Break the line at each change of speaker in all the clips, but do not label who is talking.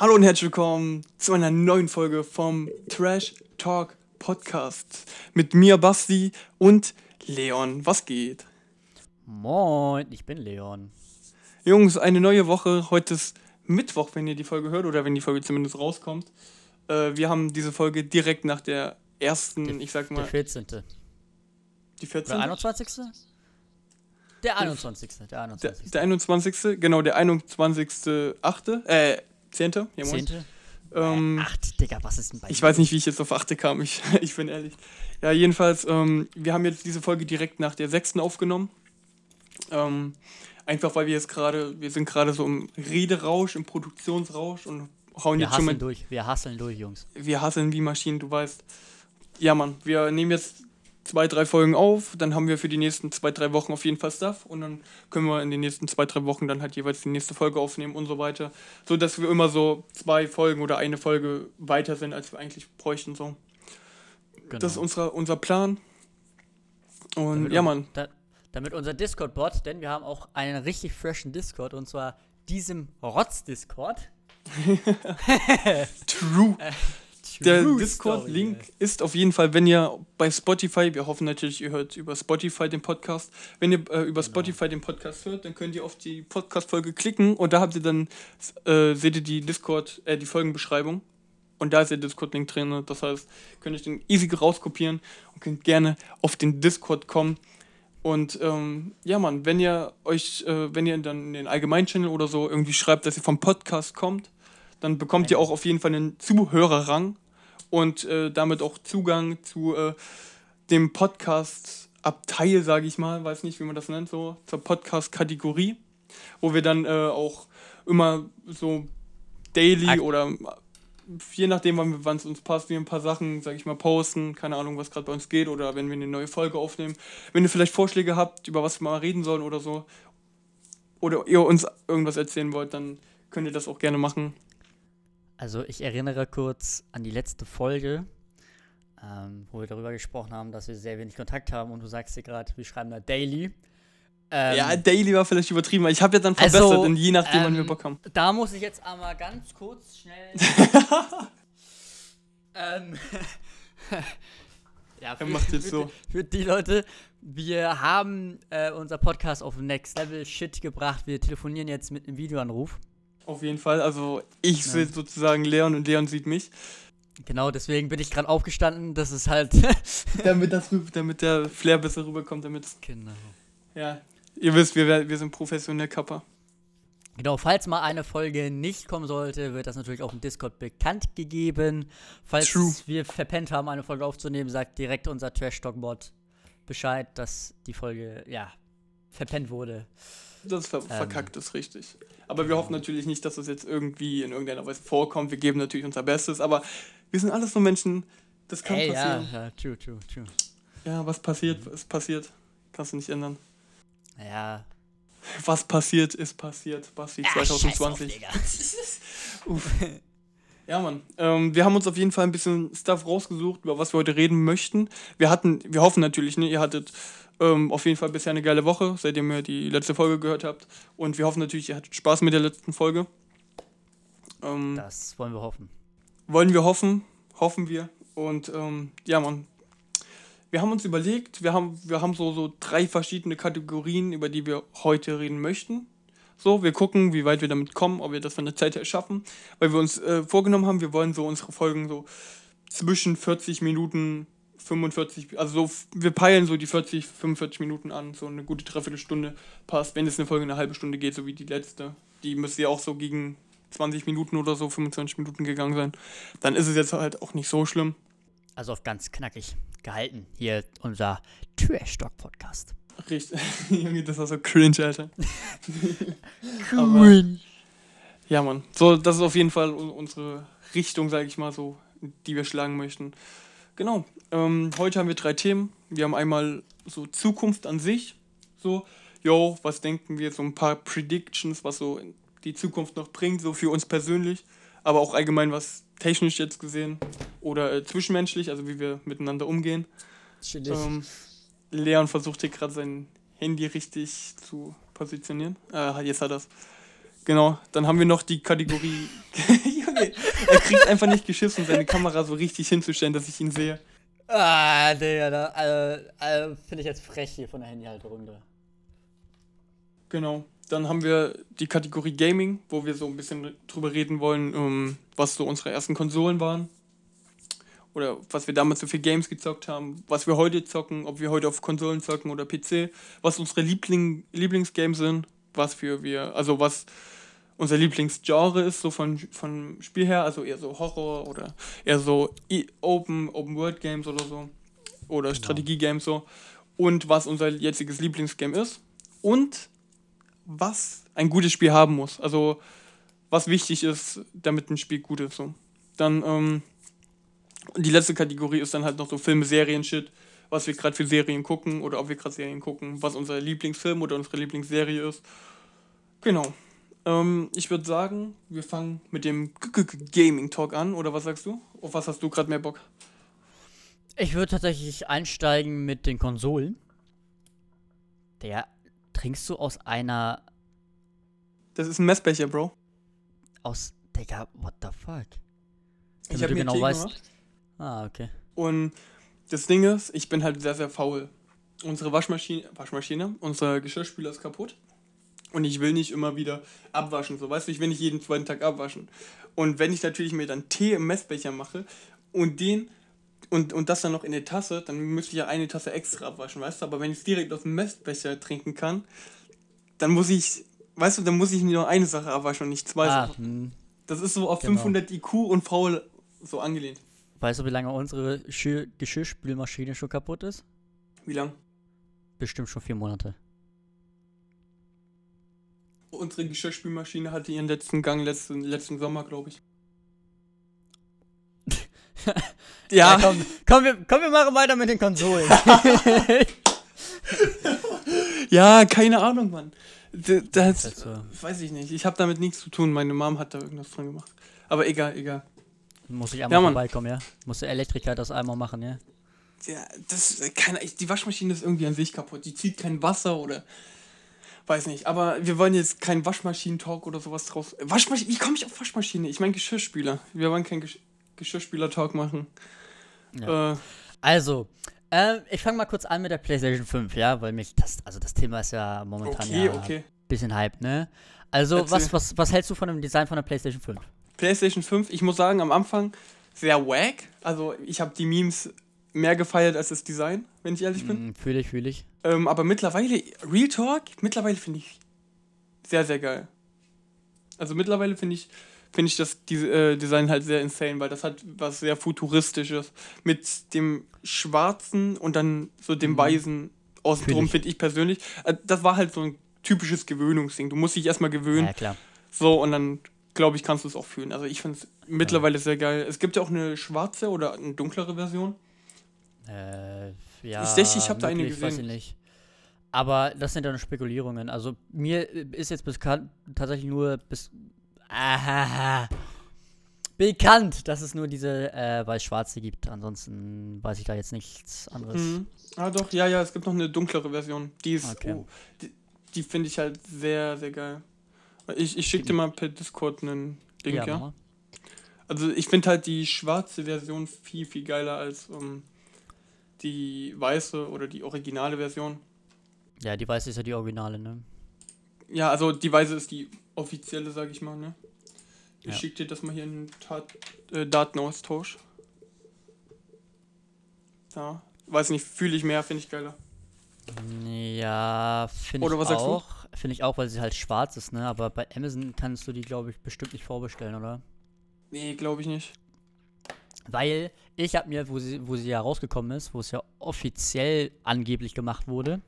Hallo und herzlich willkommen zu einer neuen Folge vom Trash Talk Podcast mit mir Basti und Leon. Was geht?
Moin, ich bin Leon.
Jungs, eine neue Woche. Heute ist Mittwoch, wenn ihr die Folge hört oder wenn die Folge zumindest rauskommt. Äh, wir haben diese Folge direkt nach der ersten,
Der,
ich sag mal,
Der 14.
die 14.
Oder 21. Der 21. Der
Der,
21.
der 21. Genau, der 21.8. Äh, 10. Ja, moin.
10.
Ähm,
Ach, Digga, was ist denn bei
Ich
dir?
weiß nicht, wie ich jetzt auf 8. kam, ich, ich bin ehrlich. Ja, jedenfalls, ähm, wir haben jetzt diese Folge direkt nach der 6. aufgenommen. Ähm, einfach weil wir jetzt gerade, wir sind gerade so im Rederausch, im Produktionsrausch und hauen
Wir
jetzt schon
hasseln
mal.
durch, wir hasseln durch, Jungs.
Wir hasseln wie Maschinen, du weißt. Ja, Mann, wir nehmen jetzt zwei, drei Folgen auf, dann haben wir für die nächsten zwei, drei Wochen auf jeden Fall Stuff und dann können wir in den nächsten zwei, drei Wochen dann halt jeweils die nächste Folge aufnehmen und so weiter. So dass wir immer so zwei Folgen oder eine Folge weiter sind, als wir eigentlich bräuchten. So.
Genau.
Das ist unser, unser Plan. Und
Damit
ja, Mann,
Da, damit unser Discord-Bot, denn wir haben auch einen richtig freshen Discord und zwar diesem Rotz-Discord.
true. Der Discord-Link ist auf jeden Fall, wenn ihr bei Spotify, wir hoffen natürlich, ihr hört über Spotify den Podcast. Wenn ihr äh,
Genau.
über Spotify den Podcast hört, dann könnt ihr auf die Podcast-Folge klicken und da habt ihr dann, äh, seht ihr die Discord, äh, die Folgenbeschreibung. Und da ist der Discord-Link drin. Das heißt, könnt ihr den easy rauskopieren und könnt gerne auf den Discord kommen. Und ähm, ja, Mann, wenn ihr euch, äh, wenn ihr dann in den Allgemein-Channel oder so irgendwie schreibt, dass ihr vom Podcast kommt, dann bekommt ihr auch auf jeden Fall einen Zuhörerrang und äh, damit auch Zugang zu äh, dem Podcast-Abteil, sage ich mal, weiß nicht, wie man das nennt, so zur Podcast-Kategorie, wo wir dann äh, auch immer so daily
Ak-
oder je nachdem, wann wann es uns passt, wir ein paar Sachen, sage ich mal, posten, keine Ahnung, was gerade bei uns geht oder wenn wir eine neue Folge aufnehmen. Wenn ihr vielleicht Vorschläge habt, über was wir mal reden sollen oder so, oder ihr uns irgendwas erzählen wollt, dann könnt ihr das auch gerne machen.
Also ich erinnere kurz an die letzte Folge, ähm, wo wir darüber gesprochen haben, dass wir sehr wenig Kontakt haben und du sagst dir gerade, wir schreiben da Daily. Ähm,
ja, Daily war vielleicht übertrieben, aber ich habe ja dann
Also,
verbessert, und je nachdem, wann wir
ähm,
Bock haben.
Da muss ich jetzt einmal ganz kurz schnell. ähm, ja,
Er macht jetzt
für,
so.
Für die Leute, wir haben äh, unser Podcast auf Next Level Shit gebracht. Wir telefonieren jetzt mit einem Videoanruf.
Auf jeden Fall. Also ich
Ja.
sehe sozusagen Leon und Leon sieht mich.
Genau, deswegen bin ich gerade aufgestanden. Das ist halt.
damit, das, damit der Flair besser rüberkommt, damit.
genau.
Ja. Ihr wisst, wir, wir sind professionell Kappa.
Genau, falls mal eine Folge nicht kommen sollte, wird das natürlich auch im Discord bekannt gegeben. Falls
True.
wir verpennt haben, eine Folge aufzunehmen, sagt direkt unser Trash Talk Bot Bescheid, dass die Folge, ja, verpennt wurde.
Das ver
Ähm.
verkackt ist richtig. Aber wir hoffen natürlich nicht, dass das jetzt irgendwie in irgendeiner Weise vorkommt. Wir geben natürlich unser Bestes, aber wir sind alles nur Menschen. Das kann
Ey, ja,
passieren.
ja, true, true, true.
Ja. was passiert, ist passiert. Kannst du nicht ändern.
Ja.
Was passiert, ist passiert. Basti
Ah, scheiß auf,
2020.
Digga.
Uff. Ja, Mann. Ähm, wir haben uns auf jeden Fall ein bisschen Stuff rausgesucht, über was wir heute reden möchten. Wir hatten, wir hoffen natürlich, ne, ihr hattet ähm, auf jeden Fall bisher eine geile Woche, seitdem ihr die letzte Folge gehört habt. Und wir hoffen natürlich, ihr hattet Spaß mit der letzten Folge. Ähm,
Das wollen wir hoffen.
wollen wir hoffen, hoffen wir. Und ähm, ja, Mann. Wir haben uns überlegt, wir haben, wir haben so, so drei verschiedene Kategorien, über die wir heute reden möchten. So, wir gucken, wie weit wir damit kommen, ob wir das von der Zeit her schaffen. Weil wir uns äh, vorgenommen haben, wir wollen so unsere Folgen so zwischen 40 Minuten, 45, also so, wir peilen so die 40, 45 Minuten an, so eine gute Dreiviertelstunde passt. Wenn es eine Folge eine halbe Stunde geht, so wie die letzte, die müsste ja auch so gegen 20 Minuten oder so, 25 Minuten gegangen sein, dann ist es jetzt halt auch nicht so schlimm.
Also auf ganz knackig gehalten. Hier unser Trash Talk Podcast.
Richtig. Junge, das war so cringe, Alter.
Cool.
Ja, Mann. So, das ist auf jeden Fall un- unsere Richtung, sage ich mal so, die wir schlagen möchten. Genau. Ähm, heute haben wir drei Themen. Wir haben einmal so Zukunft an sich. So, yo, was denken wir? So ein paar Predictions, was so die Zukunft noch bringt, so für uns persönlich. Aber auch allgemein was technisch jetzt gesehen oder äh, zwischenmenschlich, also wie wir miteinander umgehen. Ähm, Leon versucht hier gerade sein Handy richtig zu positionieren. Äh, jetzt hat er es. Genau, dann haben wir noch die Kategorie. Er kriegt einfach nicht geschissen, seine Kamera so richtig hinzustellen, dass ich ihn sehe.
Ah, Digga, da, äh, äh, finde ich jetzt frech hier von der Handyhalterung da.
Genau. Dann haben wir die Kategorie Gaming, wo wir so ein bisschen drüber reden wollen, um, was so unsere ersten Konsolen waren. Oder was wir damals so für Games gezockt haben, was wir heute zocken, ob wir heute auf Konsolen zocken oder PC, was unsere Liebling Lieblingsgames sind, was für wir, also was unser Lieblingsgenre ist, so von, von Spiel her, also eher so Horror oder eher so Open, Open World Games oder so. Oder Strategie-Games so. Und was unser jetziges Lieblingsgame ist. Und was ein gutes Spiel haben muss. Also was wichtig ist, damit ein Spiel gut ist. So. Dann ähm, die letzte Kategorie ist dann halt noch so Filme, Serien, Shit, was wir gerade für Serien gucken oder ob wir gerade Serien gucken, was unser Lieblingsfilm oder unsere Lieblingsserie ist. Genau. Ähm, ich würde sagen, wir fangen mit dem G -G Gaming Talk an, oder was sagst du? Auf was hast du gerade mehr Bock?
Ich würde tatsächlich einsteigen mit den Konsolen. Der trinkst du aus einer
Das ist ein Messbecher, Bro.
aus Digga, what the fuck?
Ich
Damit
habe
du
mir
genau
Tee
weißt-
gemacht.
Ah, okay.
Und das Ding ist, ich bin halt sehr, sehr faul. Unsere Waschmaschine, Waschmaschine, unser Geschirrspüler ist kaputt. Und ich will nicht immer wieder abwaschen. So, weißt du, ich will nicht jeden zweiten Tag abwaschen. Und wenn ich natürlich mir dann Tee im Messbecher mache und den und, und das dann noch in der Tasse, dann müsste ich ja eine Tasse extra abwaschen, weißt du? Aber wenn ich es direkt aus dem Messbecher trinken kann, dann muss ich, weißt du, dann muss ich nur eine Sache abwaschen und nicht zwei
Ah,
Sachen.
hm.
Das ist so auf
Genau.
500 IQ und faul so angelehnt.
Weißt du, wie lange unsere Geschirr Geschirrspülmaschine schon kaputt ist?
Wie lang?
Bestimmt schon vier Monate.
Unsere Geschirrspülmaschine hatte ihren letzten Gang letzten, letzten Sommer, glaube ich. ja,
komm, komm, wir, komm, wir machen weiter mit den Konsolen.
ja, keine Ahnung, Mann. Das,
Das ist so.
weiß ich nicht. Ich habe damit nichts zu tun. Meine Mom hat da irgendwas dran gemacht. Aber egal, egal.
Muss ich
Ja,
einmal
Mann.
vorbeikommen, ja? Muss der Elektriker das einmal machen, ja?
Ja, das, keine, die Waschmaschine ist irgendwie an sich kaputt. Die zieht kein Wasser oder. Weiß nicht. Aber wir wollen jetzt keinen Waschmaschinen-Talk oder sowas draus. Waschmaschine, wie komme ich auf Waschmaschine? Ich meine Geschirrspüler. Wir wollen keinen Gesch Geschirrspüler-Talk machen. Äh,
Also, ähm, ich fange mal kurz an mit der PlayStation 5, ja? Weil mich das, also das Thema ist ja momentan
okay,
ja
okay.
bisschen Hype, ne? Also,
Erzähl.
was, was, was hältst du von dem Design von der PlayStation 5?
PlayStation 5, ich muss sagen, am Anfang sehr wack. Also ich habe die Memes mehr gefeiert als das Design, wenn ich ehrlich bin.
Hm, fühle ich, fühle ich.
Ähm, aber mittlerweile, Real Talk, mittlerweile finde ich sehr, sehr geil. Also mittlerweile finde ich, finde ich das äh, Design halt sehr insane, weil das hat was sehr futuristisches. Mit dem schwarzen und dann so dem
Mhm.
weißen außen
Fühl
drum,
ich.
finde ich persönlich. Äh, das war halt so ein typisches Gewöhnungsding. Du musst dich erstmal gewöhnen.
Ja, klar.
So, und dann glaube ich, kannst du es auch fühlen. Also ich finde es mittlerweile sehr geil. Es gibt ja auch eine schwarze oder eine dunklere Version.
Äh, ja.
Ich dachte, ich hab da eine
möglich, Weiß ich
gesehen.
nicht. Aber das sind ja nur Spekulierungen. Also, mir ist jetzt bekannt, tatsächlich nur bis. Aha, bekannt, dass es nur diese äh, weiß-schwarze gibt. Ansonsten weiß ich da jetzt nichts anderes.
Mhm. Ah doch, ja, ja, es gibt noch eine dunklere Version. Die ist,
Okay.
oh, die, die finde ich halt sehr, sehr geil. Ich, ich schicke dir mal per Discord einen Link, ja.
ja.
Also ich finde halt die schwarze Version viel, viel geiler als ähm, die weiße oder die originale Version.
ja, die weiß ist ja die Originale, ne?
Ja, also die weiße ist die offizielle, sag ich mal, ne? Ich
Ja.
schicke dir das mal hier in den äh, Datenaustausch. Ja, weiß nicht, fühle ich mehr, finde ich geiler.
Ja, finde ich auch. Finde ich auch, weil sie halt schwarz ist, ne? Aber bei Amazon kannst du die, glaube ich, bestimmt nicht vorbestellen, oder?
Nee, glaube ich nicht.
Weil ich habe mir, wo sie, wo sie ja rausgekommen ist, wo es ja offiziell angeblich gemacht wurde,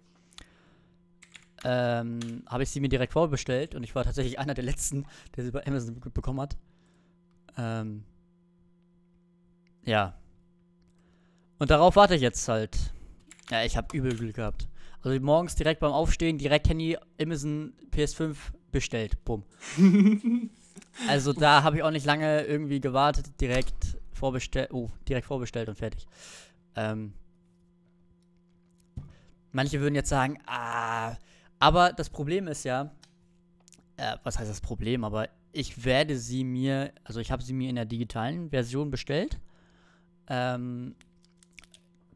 ähm, habe ich sie mir direkt vorbestellt und ich war tatsächlich einer der letzten, der sie bei Amazon be- bekommen hat. Ähm, ja. Und darauf warte ich jetzt halt. Ja, ich habe übel Glück gehabt. Also morgens direkt beim Aufstehen, direkt Handy, Amazon PS5 bestellt. Bumm. Also da habe ich auch nicht lange irgendwie gewartet, direkt vorbestellt, oh, direkt vorbestellt und fertig. Ähm, manche würden jetzt sagen, ah, aber das Problem ist ja, äh, was heißt das Problem, aber ich werde sie mir, also ich habe sie mir in der digitalen Version bestellt. Ähm,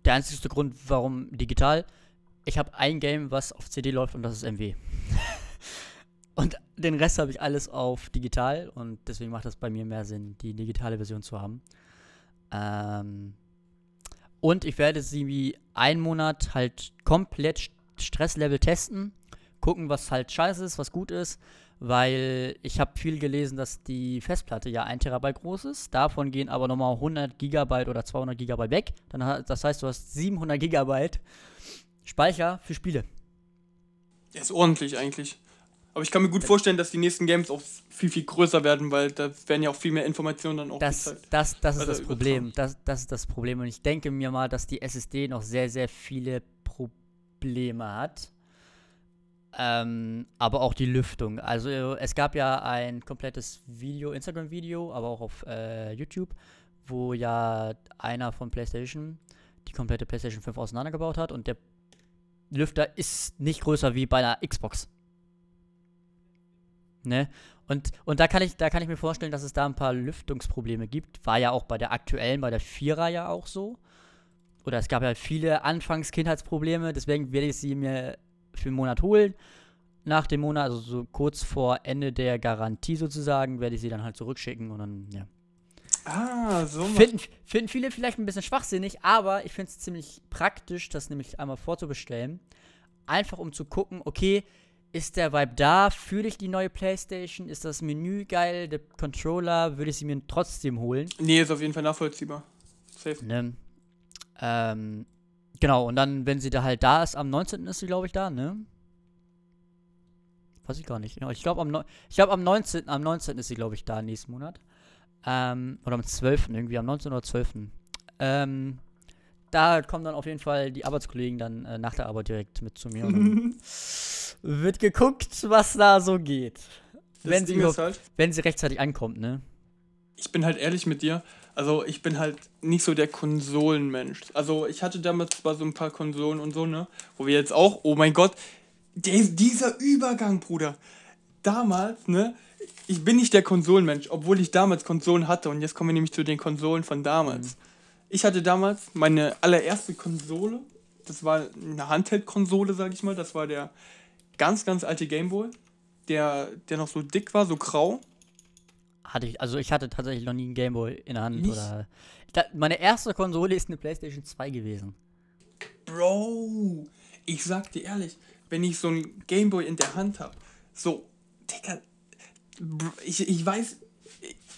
der einzige Grund, warum digital, ich habe ein Game, was auf CD läuft und das ist MW. und den Rest habe ich alles auf digital und deswegen macht das bei mir mehr Sinn, die digitale Version zu haben. Ähm, und ich werde sie wie einen Monat halt komplett Stresslevel testen, gucken, was halt scheiße ist, was gut ist, weil ich habe viel gelesen, dass die Festplatte ja 1 Terabyte groß ist. Davon gehen aber nochmal 100 Gigabyte oder 200 Gigabyte weg. Dann, das heißt, du hast 700 Gigabyte Speicher für Spiele.
Ist ordentlich eigentlich. Aber ich kann mir gut vorstellen, dass die nächsten Games auch viel, viel größer werden, weil da werden ja auch viel mehr Informationen dann auch
das, gezeigt. Das, das ist also das Problem. Das, das ist das Problem. Und ich denke mir mal, dass die SSD noch sehr, sehr viele Probleme hat. Ähm, aber auch die Lüftung. Also es gab ja ein komplettes Video, Instagram-Video, aber auch auf äh, YouTube, wo ja einer von PlayStation die komplette PlayStation 5 auseinandergebaut hat und der Lüfter ist nicht größer wie bei einer Xbox. Ne? Und, und da, kann ich, da kann ich mir vorstellen, dass es da ein paar Lüftungsprobleme gibt. War ja auch bei der aktuellen, bei der Vierer ja auch so. Oder es gab ja viele Anfangs-Kindheitsprobleme, deswegen werde ich sie mir für einen Monat holen. Nach dem Monat, also so kurz vor Ende der Garantie sozusagen, werde ich sie dann halt zurückschicken und dann, ja.
Ah, so.
Finden, finden viele vielleicht ein bisschen schwachsinnig, aber ich finde es ziemlich praktisch, das nämlich einmal vorzubestellen. Einfach um zu gucken, okay, ist der Vibe da? Fühle ich die neue Playstation? Ist das Menü geil? Der Controller? Würde ich sie mir trotzdem holen?
Nee, ist auf jeden Fall nachvollziehbar. Safe.
Ne? Ähm, genau, und dann, wenn sie da halt da ist, am 19. ist sie, glaube ich, da, ne? Weiß ich gar nicht. Ich glaube, am, glaub, am, 19, am 19 ist sie, glaube ich, da nächsten Monat. Ähm, oder am 12. irgendwie, am 19. oder 12. Ähm, da kommen dann auf jeden Fall die Arbeitskollegen dann äh, nach der Arbeit direkt mit zu mir. Und wird geguckt, was da so geht. wenn sie, halt, wenn sie rechtzeitig ankommt, ne?
Ich bin halt ehrlich mit dir. Also ich bin halt nicht so der Konsolenmensch. Also ich hatte damals zwar so ein paar Konsolen und so, ne? Wo wir jetzt auch, oh mein Gott, der, dieser Übergang, Bruder. Damals, ne? Ich bin nicht der Konsolenmensch, obwohl ich damals Konsolen hatte. Und jetzt kommen wir nämlich zu den Konsolen von damals. Mhm. Ich hatte damals meine allererste Konsole. Das war eine Handheld-Konsole, sag ich mal. Das war der ganz, ganz alte Gameboy. Der, der noch so dick war, so grau.
Hatte ich, also ich hatte tatsächlich noch nie einen Gameboy in der Hand. Nicht? Oder, da, meine erste Konsole ist eine PlayStation 2 gewesen.
Bro, ich sag dir ehrlich, wenn ich so einen Gameboy in der Hand habe, so, Digga, ich, ich weiß,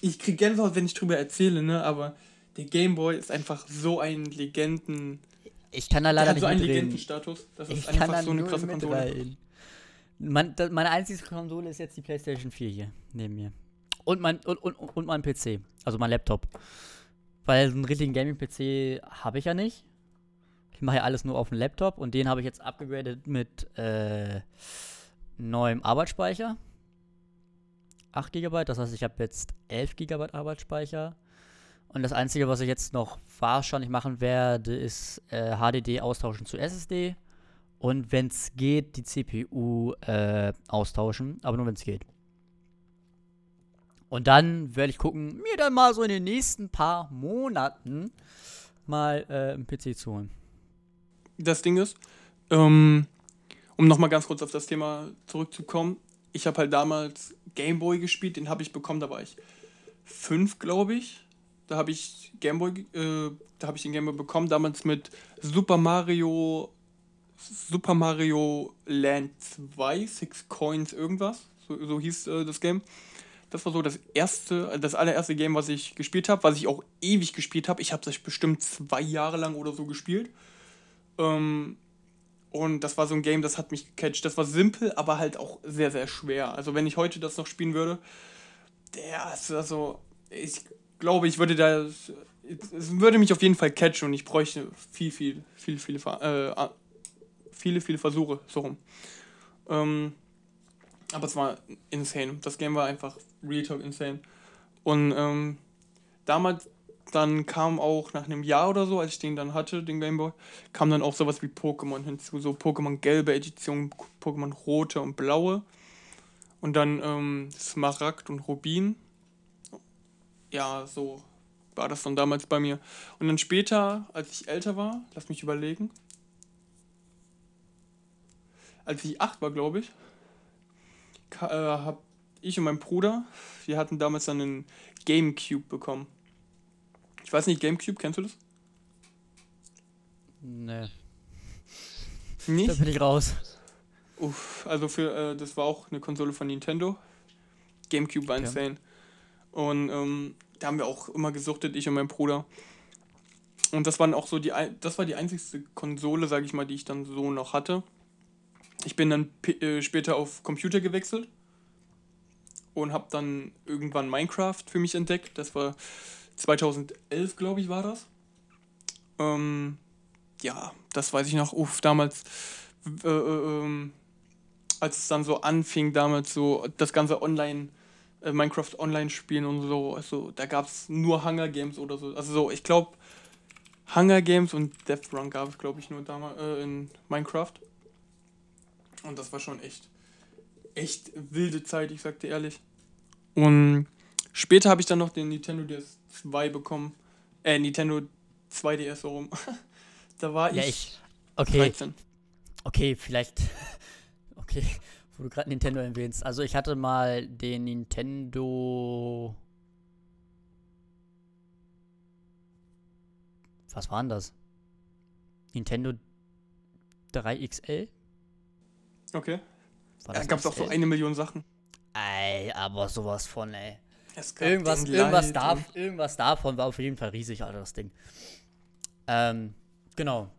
ich krieg Gänsehaut, wenn ich drüber erzähle, ne, aber der Gameboy ist einfach so ein Legenden.
Ich kann da leider nicht
so einen Legendenstatus. Das ist ich einfach so eine krasse Konsole.
Mein, das, meine einzige Konsole ist jetzt die PlayStation 4 hier neben mir. Und mein, und, und, und mein PC. Also mein Laptop. Weil so einen richtigen Gaming-PC habe ich ja nicht. Ich mache ja alles nur auf dem Laptop und den habe ich jetzt abgegradet mit äh, neuem Arbeitsspeicher. 8 GB, das heißt, ich habe jetzt 11 GB Arbeitsspeicher. Und das Einzige, was ich jetzt noch wahrscheinlich machen werde, ist äh, HDD austauschen zu SSD. Und wenn es geht, die CPU äh, austauschen. Aber nur wenn es geht. Und dann werde ich gucken, mir dann mal so in den nächsten paar Monaten mal äh, einen PC zu holen.
Das Ding ist, ähm, um nochmal ganz kurz auf das Thema zurückzukommen, ich habe halt damals Gameboy gespielt, den habe ich bekommen, da war ich fünf, glaube ich. Da habe ich Gameboy, äh, da habe ich den Gameboy bekommen, damals mit Super Mario, Super Mario Land 2, Six Coins, irgendwas. So, so hieß äh, das Game. Das war so das erste, das allererste Game, was ich gespielt habe, was ich auch ewig gespielt habe. Ich habe es bestimmt zwei Jahre lang oder so gespielt. Ähm, und das war so ein Game, das hat mich gecatcht. Das war simpel, aber halt auch sehr, sehr schwer. Also wenn ich heute das noch spielen würde, der, also ich glaube, ich würde da. Es würde mich auf jeden Fall catchen und ich bräuchte viel, viel, viel, viele, äh, viele, viele Versuche, so rum. Ähm, aber es war insane. Das Game war einfach Real Talk insane. Und ähm, damals, dann kam auch nach einem Jahr oder so, als ich den dann hatte, den Gameboy, kam dann auch sowas wie Pokémon hinzu. So Pokémon gelbe Edition, Pokémon rote und blaue. Und dann ähm, Smaragd und Rubin. Ja, so war das dann damals bei mir. Und dann später, als ich älter war, lass mich überlegen. Als ich acht war, glaube ich, äh, habe ich und mein Bruder, wir hatten damals dann einen Gamecube bekommen. Ich weiß nicht, Gamecube, kennst du das?
Nee.
Nicht?
Da bin ich raus.
Uff, also für, äh, das war auch eine Konsole von Nintendo. Gamecube war
Okay.
insane. Und ähm, da haben wir auch immer gesuchtet, ich und mein Bruder. Und das waren auch so die, das war die einzigste Konsole, sage ich mal, die ich dann so noch hatte. Ich bin dann äh, später auf Computer gewechselt und habe dann irgendwann Minecraft für mich entdeckt. Das war 2011, glaube ich, war das. Ähm, ja, das weiß ich noch. Uff, damals, äh, äh, ähm, als es dann so anfing, damals so das ganze Online, äh, Minecraft Online spielen und so, also da gab es nur Hunger Games oder so. Also so, ich glaube, Hunger Games und Death Run gab es, glaube ich, nur damals äh, in Minecraft. Und das war schon echt, echt wilde Zeit, ich sag dir ehrlich. Und später habe ich dann noch den Nintendo DS2 bekommen. Äh, Nintendo 2DS so rum. da war
Ja,
ich,
ich. Okay,
13.
okay, vielleicht. Okay, wo du gerade Nintendo erwähnst. Also ich hatte mal den Nintendo. Was war denn das? Nintendo 3XL?
Okay. Da
das
gab es auch so eine Million Sachen.
Ey, aber sowas von, ey.
Es gab
Irgendwas, irgendwas,
Light
da,
und-
irgendwas davon war auf jeden Fall riesig, Alter, das Ding. Ähm, genau.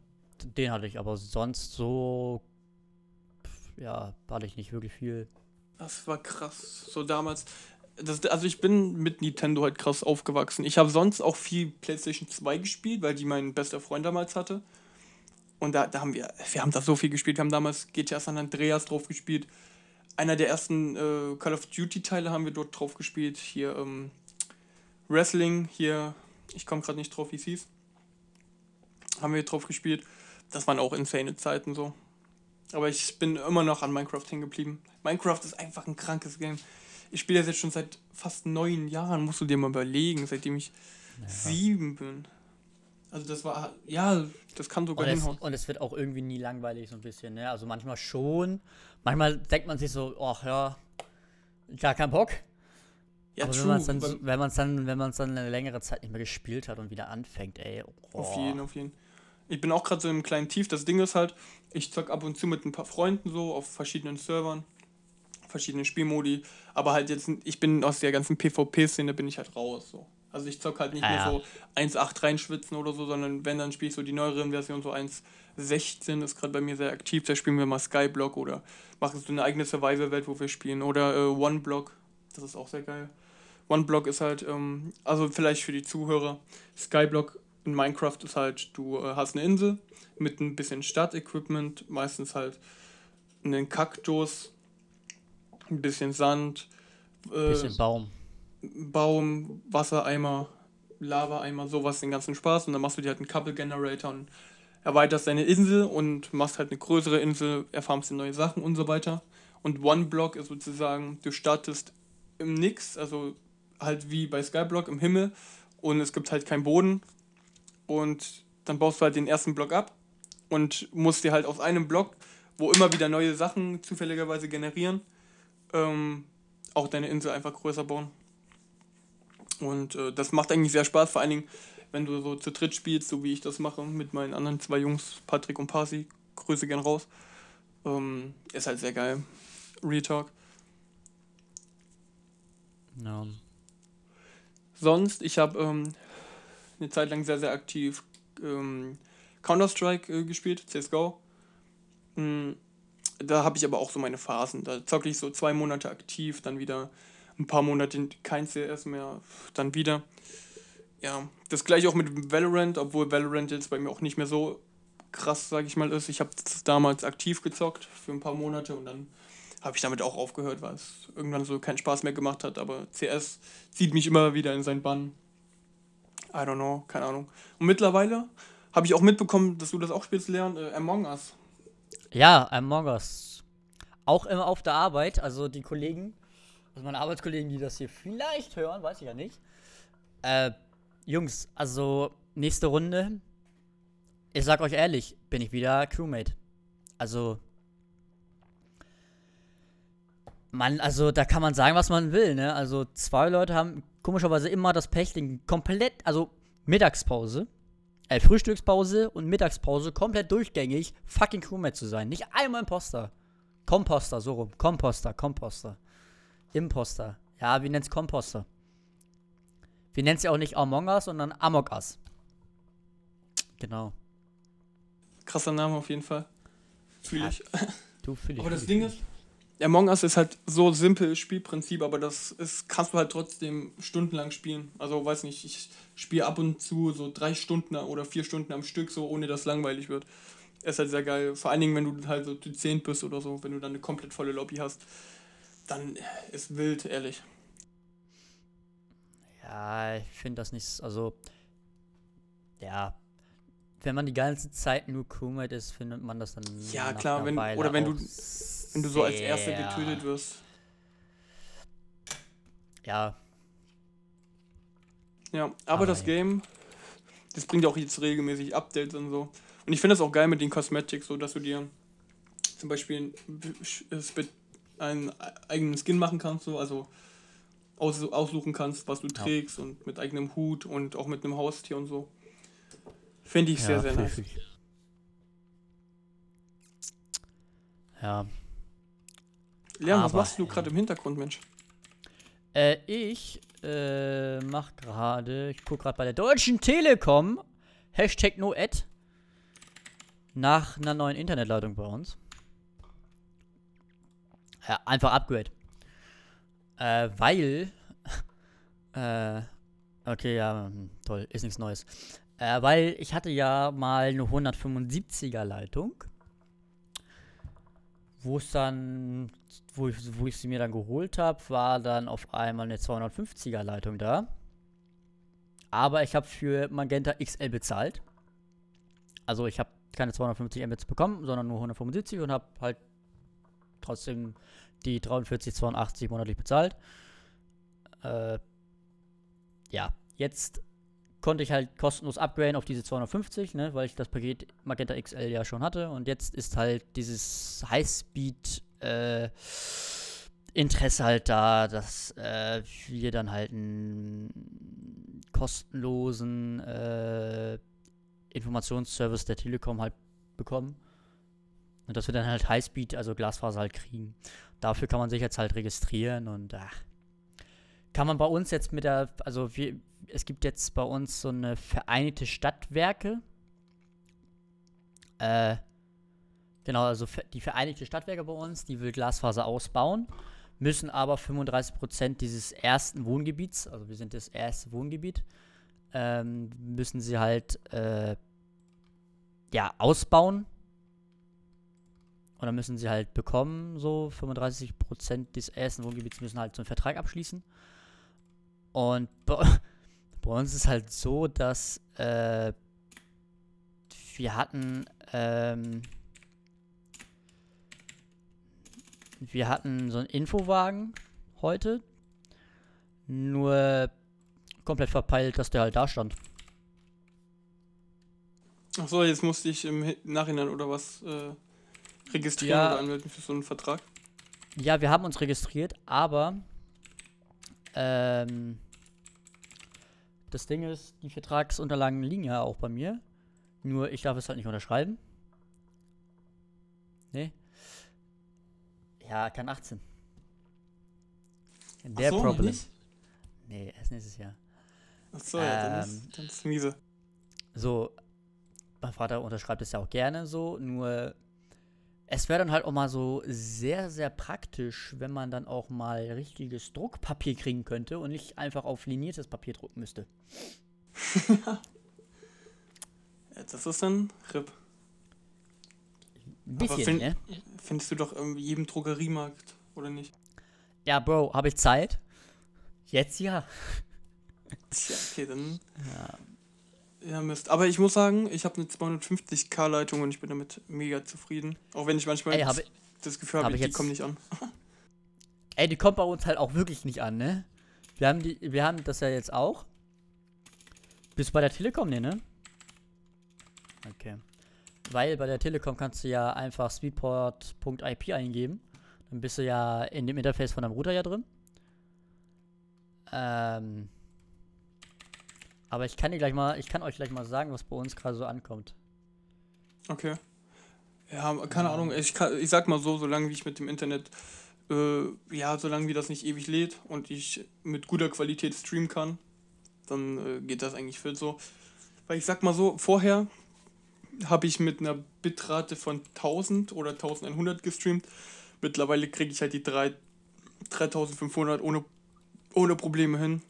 Den hatte ich, aber sonst so. Ja, hatte ich nicht wirklich viel.
Das war krass. So damals. Das, also ich bin mit Nintendo halt krass aufgewachsen. Ich habe sonst auch viel PlayStation 2 gespielt, weil die mein bester Freund damals hatte. Und da, da haben wir, wir haben da so viel gespielt. Wir haben damals GTA San Andreas drauf gespielt. Einer der ersten äh, Call of Duty Teile haben wir dort drauf gespielt. Hier ähm, Wrestling, hier, ich komme gerade nicht drauf, wie es hieß. Haben wir drauf gespielt. Das waren auch insane Zeiten so. Aber ich bin immer noch an Minecraft hängen geblieben. Minecraft ist einfach ein krankes Game. Ich spiele das jetzt schon seit fast neun Jahren, musst du dir mal überlegen, seitdem ich sieben bin. Also das war, ja, das kann sogar
Und es,
hinhauen.
und es wird auch irgendwie nie langweilig, so ein bisschen, ne? Also manchmal schon. Manchmal denkt man sich so, ach ja, gar kein Bock.
Ja,
aber wenn
true.
man es dann, wenn dann, wenn dann eine längere Zeit nicht mehr gespielt hat und wieder anfängt, ey. Oh.
Auf jeden, auf jeden. Ich bin auch gerade so im kleinen Tief. Das Ding ist halt, ich zock ab und zu mit ein paar Freunden so auf verschiedenen Servern, verschiedenen Spielmodi, aber halt jetzt, ich bin aus der ganzen PvP-Szene bin ich halt raus so. Also ich zock halt nicht
Ah,
mehr
ja.
so 1.8 reinschwitzen oder so, sondern wenn, dann spiele ich so die neueren Versionen, so 1.16 ist gerade bei mir sehr aktiv, da spielen wir mal Skyblock oder machen so eine eigene Survival-Welt, wo wir spielen oder äh, OneBlock, das ist auch sehr geil. OneBlock ist halt, ähm, also vielleicht für die Zuhörer, Skyblock in Minecraft ist halt, du äh, hast eine Insel mit ein bisschen Startequipment, meistens halt einen Kaktus, ein bisschen Sand, äh,
Bisschen Baum.
Baum, Wassereimer, Lavaeimer, sowas, den ganzen Spaß. Und dann machst du dir halt einen Couple Generator und erweiterst deine Insel und machst halt eine größere Insel, erfarmst dir neue Sachen und so weiter. Und One Block ist sozusagen, du startest im Nix, also halt wie bei Skyblock im Himmel und es gibt halt keinen Boden. Und dann baust du halt den ersten Block ab und musst dir halt aus einem Block, wo immer wieder neue Sachen zufälligerweise generieren, ähm, auch deine Insel einfach größer bauen. Und äh, das macht eigentlich sehr Spaß, vor allen Dingen, wenn du so zu dritt spielst, so wie ich das mache mit meinen anderen zwei Jungs, Patrick und Pasi. Grüße gern raus. Ähm, ist halt sehr geil. Real Talk.
Ja.
Sonst, ich habe ähm, eine Zeit lang sehr, sehr aktiv ähm, Counter-Strike äh, gespielt, CSGO. Mm, da habe ich aber auch so meine Phasen. Da zocke ich so zwei Monate aktiv, dann wieder ein paar Monate kein CS mehr, dann wieder. Ja, das gleiche auch mit Valorant, obwohl Valorant jetzt bei mir auch nicht mehr so krass, sage ich mal, ist. Ich habe damals aktiv gezockt für ein paar Monate und dann habe ich damit auch aufgehört, weil es irgendwann so keinen Spaß mehr gemacht hat. Aber CS zieht mich immer wieder in seinen Bann. I don't know, keine Ahnung. Und mittlerweile habe ich auch mitbekommen, dass du das auch spielst, Leon, äh, Among Us.
Ja, Among Us. auch immer auf der Arbeit, also die Kollegen, also meine Arbeitskollegen, die das hier vielleicht hören, weiß ich ja nicht. Äh, Jungs, also nächste Runde, ich sag euch ehrlich, bin ich wieder Crewmate. Also, man, also da kann man sagen, was man will, ne? Also zwei Leute haben komischerweise immer das Pech, den komplett, also Mittagspause, äh, Frühstückspause und Mittagspause komplett durchgängig fucking Crewmate zu sein. Nicht einmal Imposter. Komposter, so rum. Komposter, Komposter. Imposter. Ja, wie nennt's Komposter? Wir nennen es ja auch nicht Among Us, sondern Amok Us. Genau.
Krasser Name auf jeden Fall. Fühle
Ja,
ich.
Du fühl ich.
Aber das
fühl
Ding ist, Among Us ist halt so simpel Spielprinzip, aber das ist, kannst du halt trotzdem stundenlang spielen. Also weiß nicht, ich spiele ab und zu so drei Stunden oder vier Stunden am Stück, so ohne dass langweilig wird. Ist halt sehr geil. Vor allen Dingen, wenn du halt so zu zehn bist oder so, wenn du dann eine komplett volle Lobby hast, dann ist wild, ehrlich.
Ja, ich finde das nicht, also, ja, wenn man die ganze Zeit nur Crewmate ist, findet man das dann
Ja,
nach
klar, wenn-
Weile
oder wenn du- Wenn du so als Erster
sehr-
getötet wirst.
Ja,
Ja, aber,
Aber
das
ja. Game,
das bringt auch jetzt regelmäßig Updates und so. Und ich finde das auch geil mit den Cosmetics, so dass du dir zum Beispiel einen eigenen Skin machen kannst, so, also aus, aussuchen kannst, was du
Ja.
trägst und mit eigenem Hut und auch mit einem Haustier und so. Finde ich sehr,
ja,
sehr
fühl-
nice.
Ja,
Leon, was machst du gerade im Hintergrund, Mensch?
äh, ich, äh, mach gerade, ich guck gerade bei der Deutschen Telekom, Hashtag NoAd, nach einer neuen Internetleitung bei uns. Ja, einfach Upgrade. Äh, weil, äh, okay, ja, hm, toll, ist nichts Neues. Äh, weil ich hatte ja mal eine 175er Leitung, wo es dann, wo ich, wo ich sie mir dann geholt habe, war dann auf einmal eine 250er Leitung da. Aber ich habe für Magenta XL bezahlt. Also ich habe keine 250 Mbits bekommen, sondern nur 175 und habe halt trotzdem die 43, 82 monatlich bezahlt. Äh, ja, jetzt konnte ich halt kostenlos upgraden auf diese 250, ne, weil ich das Paket Magenta XL ja schon hatte. Und jetzt ist halt dieses Highspeed äh, Interesse halt da, dass äh, wir dann halt einen kostenlosen äh, Informationsservice der Telekom halt bekommen. Und dass wir dann halt Highspeed, also Glasfaser halt kriegen. Dafür kann man sich jetzt halt registrieren und ach, kann man bei uns jetzt mit der, also wir, es gibt jetzt bei uns so eine Vereinigte Stadtwerke. Äh, genau, also die Vereinigte Stadtwerke bei uns, die will Glasfaser ausbauen, müssen aber 35% dieses ersten Wohngebiets, also wir sind das erste Wohngebiet, ähm, müssen sie halt, äh, ja, ausbauen. Und dann müssen sie halt bekommen, so 35% des ersten Wohngebiets müssen halt so einen Vertrag abschließen. Und bei, bei uns ist halt so, dass äh, wir hatten, ähm, wir hatten so einen Infowagen heute, nur komplett verpeilt, dass der halt da stand.
Achso, jetzt musste ich im Hi- Nachhinein oder was äh, registrieren
Ja.
oder anmelden für so einen Vertrag.
Ja, wir haben uns registriert, aber ähm, das Ding ist, die Vertragsunterlagen liegen ja auch bei mir. Nur ich darf es halt nicht unterschreiben. Nee. Ja, kann 18. Der
Ach so,
Problem.
nicht?
Nee, erst nächstes Jahr.
Achso, ja, dann
Ähm,
ist, dann ist miese.
So, mein Vater unterschreibt es ja auch gerne so, nur es wäre dann halt auch mal so sehr, sehr praktisch, wenn man dann auch mal richtiges Druckpapier kriegen könnte und nicht einfach auf liniertes Papier drucken müsste.
Ja, das ist dann RIP.
Ein bisschen,
find-
ne?
Findest du doch in jedem Drogeriemarkt, oder nicht?
Ja, Bro, habe ich Zeit? Jetzt ja.
Tja, okay, dann.
Ja,
Ja, Mist. Aber ich muss sagen, ich habe eine 250k Leitung und ich bin damit mega zufrieden. Auch wenn ich manchmal
Ey, habe
das Gefühl habe,
Hab
ich,
ich
die
jetzt-
kommen nicht an.
Ey, die kommt bei uns halt auch wirklich nicht an, ne? Wir haben, die, wir haben das ja jetzt auch. Bist du bei der Telekom, ne, ne? Okay. Weil bei der Telekom kannst du ja einfach speedport.ip eingeben. Dann bist du ja in dem Interface von deinem Router ja drin. Ähm. Aber ich kann dir gleich mal, ich kann euch gleich mal sagen, was bei uns gerade so ankommt.
Okay. Ja, keine Ahnung. Ich, kann, ich sag mal so, solange wie ich mit dem Internet, äh, ja, solange wie das nicht ewig lädt und ich mit guter Qualität streamen kann, dann äh, geht das eigentlich fit so. Weil ich sag mal so, vorher habe ich mit einer Bitrate von 1000 oder 1100 gestreamt. Mittlerweile kriege ich halt die 3, 3500 ohne, ohne Probleme hin.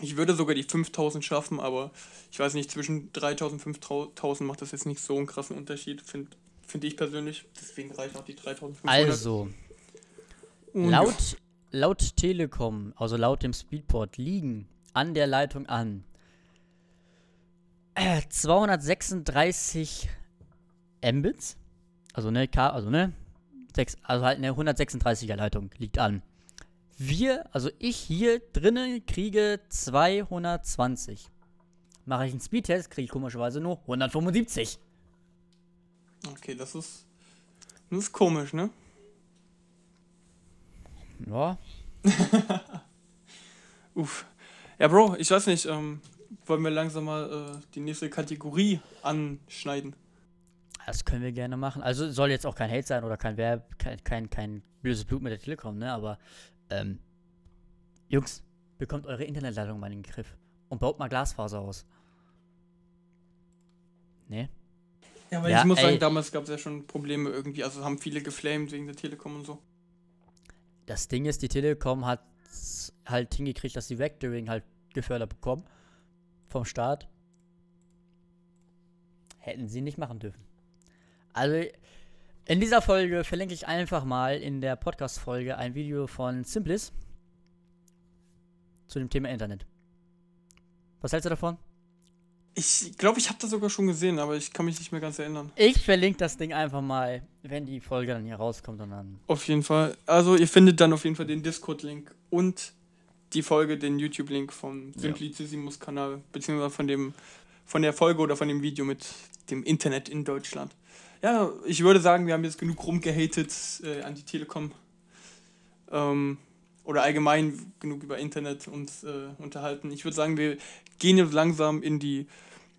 Ich würde sogar die 5000 schaffen, aber ich weiß nicht, zwischen 3000 und 5000 macht das jetzt nicht so einen krassen Unterschied, finde find ich persönlich. Deswegen reicht auch die 3500.
Also,
Und
Laut, laut Telekom, also laut dem Speedport, liegen an der Leitung an äh, 236 Mbits. Also ne, K, also ne, sechs, also halt eine 136er Leitung liegt an. Wir, also ich hier drinnen kriege 220. Mache ich einen Speedtest, kriege ich komischerweise nur 175.
Okay, das ist. Das ist komisch, ne?
Ja,
Uff. Ja, Bro, ich weiß nicht, ähm, wollen wir langsam mal äh, die nächste Kategorie anschneiden?
Das können wir gerne machen. Also soll jetzt auch kein Hate sein oder kein Werb, kein, kein, kein böses Blut mit der Telekom, ne? Aber, ähm, Jungs, bekommt eure Internetleitung mal in den Griff und baut mal Glasfaser aus. Ne?
Ja, weil
Ja,
ich muss
ey.
sagen, damals gab es ja schon Probleme irgendwie, also haben viele geflamed wegen der Telekom und so.
Das Ding ist, die Telekom hat halt hingekriegt, dass sie Vectoring halt gefördert bekommen. Vom Staat. Hätten sie nicht machen dürfen. Also, in dieser Folge verlinke ich einfach mal in der Podcast-Folge ein Video von Simplis zu dem Thema Internet. Was hältst du davon?
Ich glaube, ich habe das sogar schon gesehen, aber ich kann mich nicht mehr ganz erinnern.
Ich verlinke das Ding einfach mal, wenn die Folge dann hier rauskommt und dann.
Auf jeden Fall. Also ihr findet dann auf jeden Fall den Discord-Link und die Folge, den YouTube-Link vom. Simplicissimus-Kanal, beziehungsweise von dem, von der Folge oder von dem Video mit dem Internet in Deutschland. Ja, ich würde sagen, wir haben jetzt genug rumgehatet äh, an die Telekom. Ähm, oder allgemein genug über Internet uns äh, unterhalten. Ich würde sagen, wir gehen jetzt langsam in die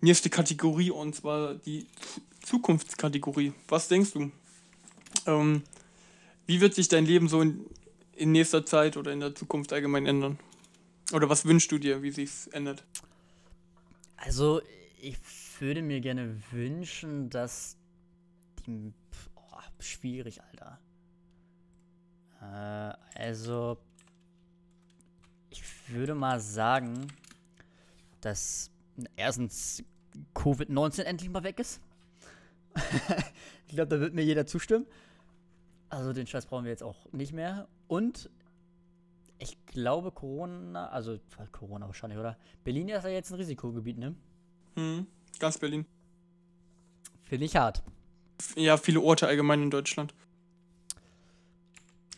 nächste Kategorie und zwar die Zu- Zukunftskategorie. Was denkst du? Ähm, wie wird sich dein Leben so in, in nächster Zeit oder in der Zukunft allgemein ändern? Oder was wünschst du dir, wie sich's ändert?
Also, ich würde mir gerne wünschen, dass die. Oh, schwierig, Alter. Äh, also. Ich würde mal sagen, dass erstens Covid-19 endlich mal weg ist. ich glaube, da wird mir jeder zustimmen. Also, den Scheiß brauchen wir jetzt auch nicht mehr. Und ich glaube, Corona, also Corona wahrscheinlich, oder? Berlin ist ja jetzt ein Risikogebiet, ne?
Hm, ganz Berlin.
Finde ich hart.
Ja, viele Orte allgemein in Deutschland.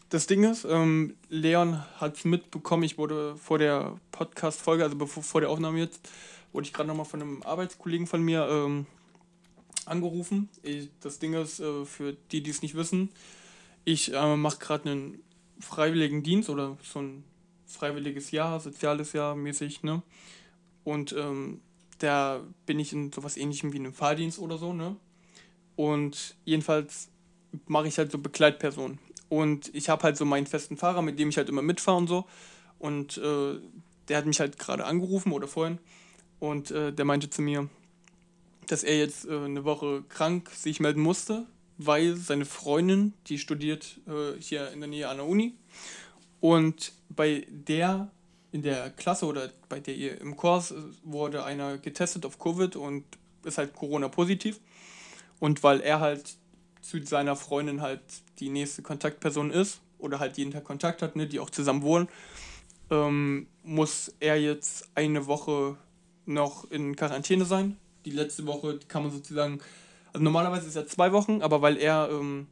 Das Ding ist, ähm, Leon hat es mitbekommen, ich wurde vor der Podcast-Folge, also bevor vor der Aufnahme jetzt, wurde ich gerade nochmal von einem Arbeitskollegen von mir ähm, angerufen. Ich, das Ding ist, äh, für die, die es nicht wissen, ich äh, mache gerade einen freiwilligen Dienst oder so ein freiwilliges Jahr, soziales Jahr mäßig, ne? Und ähm, da bin ich in sowas ähnlichem wie einem Fahrdienst oder so, ne? Und jedenfalls mache ich halt so Begleitpersonen. Und ich habe halt so meinen festen Fahrer, mit dem ich halt immer mitfahre und so. Und äh, der hat mich halt gerade angerufen oder vorhin. Und äh, der meinte zu mir, dass er jetzt äh, eine Woche krank sich melden musste, weil seine Freundin, die studiert äh, hier in der Nähe an der Uni. Und bei der in der Klasse oder bei der ihr im Kurs äh, wurde einer getestet auf Covid und ist halt Corona-positiv. Und weil er halt zu seiner Freundin halt die nächste Kontaktperson ist oder halt jeden Tag Kontakt hat, ne, die auch zusammen wohnen, ähm, muss er jetzt eine Woche noch in Quarantäne sein. Die letzte Woche kann man sozusagen, also normalerweise ist er zwei Wochen, aber weil er ähm,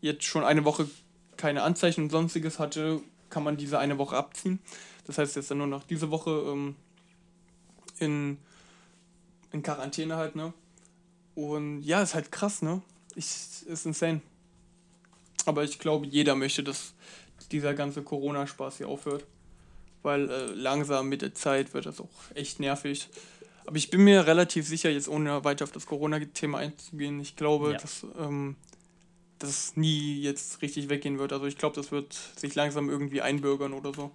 jetzt schon eine Woche keine Anzeichen und sonstiges hatte, kann man diese eine Woche abziehen. Das heißt, jetzt dann nur noch diese Woche ähm, in, in Quarantäne halt, ne? Und ja, ist halt krass, ne? Ich, ist insane. Aber ich glaube, jeder möchte, dass dieser ganze Corona-Spaß hier aufhört. Weil äh, langsam mit der Zeit wird das auch echt nervig. Aber ich bin mir relativ sicher, jetzt ohne weiter auf das Corona-Thema einzugehen, ich glaube, ja. dass ähm, das nie jetzt richtig weggehen wird. Also ich glaube, das wird sich langsam irgendwie einbürgern oder so.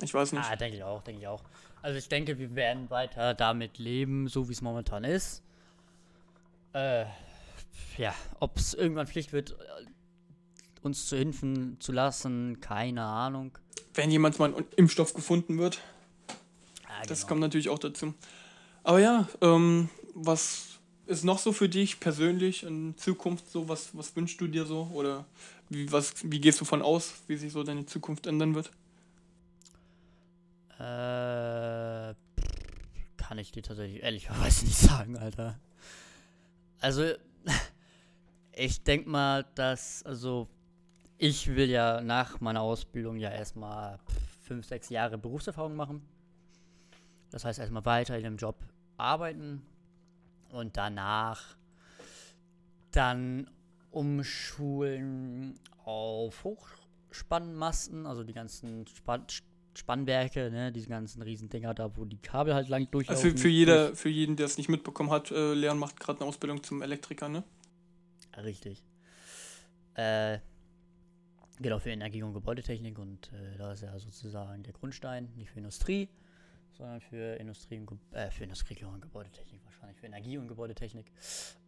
Ich weiß nicht.
Ah, denke ich auch, denke ich auch. Also ich denke, wir werden weiter damit leben, so wie es momentan ist. Äh, ja, ob es irgendwann Pflicht wird, äh, uns zu impfen zu lassen, keine Ahnung.
Wenn jemand mal ein Impfstoff gefunden wird. Genau. Das kommt natürlich auch dazu. Aber ja, ähm, was ist noch so für dich persönlich in Zukunft so? Was, was wünschst du dir so? Oder wie, was, wie gehst du von aus, wie sich so deine Zukunft ändern wird?
Äh, kann ich dir tatsächlich ehrlicherweise nicht sagen, Alter. Also, ich denke mal, dass, also, ich will ja nach meiner Ausbildung ja erstmal fünf, sechs Jahre Berufserfahrung machen. Das heißt, erstmal weiter in dem Job arbeiten, und danach dann umschulen auf Hochspannmasten, also die ganzen Spann Spannwerke, ne, diese ganzen Riesendinger da, wo die Kabel halt lang durchlaufen.
Also für, für, jeder, für jeden, der es nicht mitbekommen hat, äh, Leon macht gerade eine Ausbildung zum Elektriker, ne?
Richtig. Äh, genau, für Energie- und Gebäudetechnik und äh, da ist ja sozusagen der Grundstein, nicht für Industrie sondern für Industrie und, äh, für Industrie und Gebäudetechnik wahrscheinlich, für Energie und Gebäudetechnik.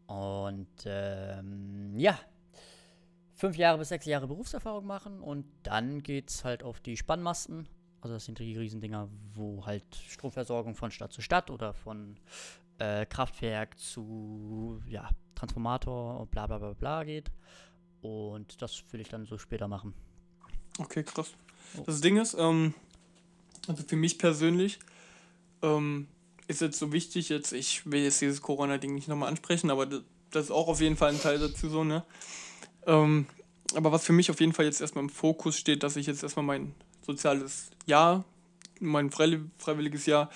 Und ähm, ja, fünf Jahre bis sechs Jahre Berufserfahrung machen und dann geht es halt auf die Spannmasten. Also das sind die Riesendinger, wo halt Stromversorgung von Stadt zu Stadt oder von äh, Kraftwerk zu ja, Transformator und bla bla bla bla geht. Und das will ich dann so später machen.
Okay, krass. Oh. Das Ding ist, ähm, also für mich persönlich, ähm, ist jetzt so wichtig, jetzt, ich will jetzt dieses Corona-Ding nicht nochmal ansprechen, aber das, das, ist auch auf jeden Fall ein Teil dazu so, ne? Ähm, aber was für mich auf jeden Fall jetzt erstmal im Fokus steht, dass ich jetzt erstmal mein soziales Jahr, mein freiwilliges Jahr,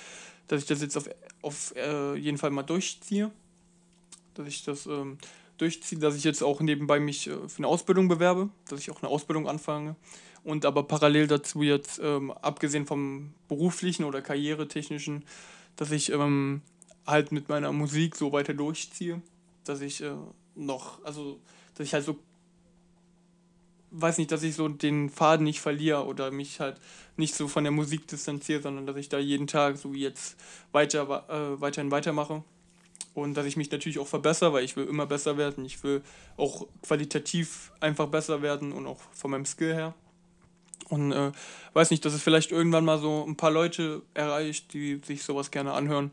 dass ich das jetzt auf, auf äh, jeden Fall mal durchziehe. Dass ich das ähm, durchziehe, dass ich jetzt auch nebenbei mich äh, für eine Ausbildung bewerbe, dass ich auch eine Ausbildung anfange und aber parallel dazu jetzt, ähm, abgesehen vom beruflichen oder karrieretechnischen, dass ich ähm, halt mit meiner Musik so weiter durchziehe, dass ich äh, noch, also, dass ich halt so, weiß nicht, dass ich so den Faden nicht verliere oder mich halt nicht so von der Musik distanziere, sondern dass ich da jeden Tag so jetzt weiter, äh, weiterhin weitermache. Und dass ich mich natürlich auch verbessere, weil ich will immer besser werden. Ich will auch qualitativ einfach besser werden und auch von meinem Skill her. Und äh, weiß nicht, dass es vielleicht irgendwann mal so ein paar Leute erreicht, die sich sowas gerne anhören.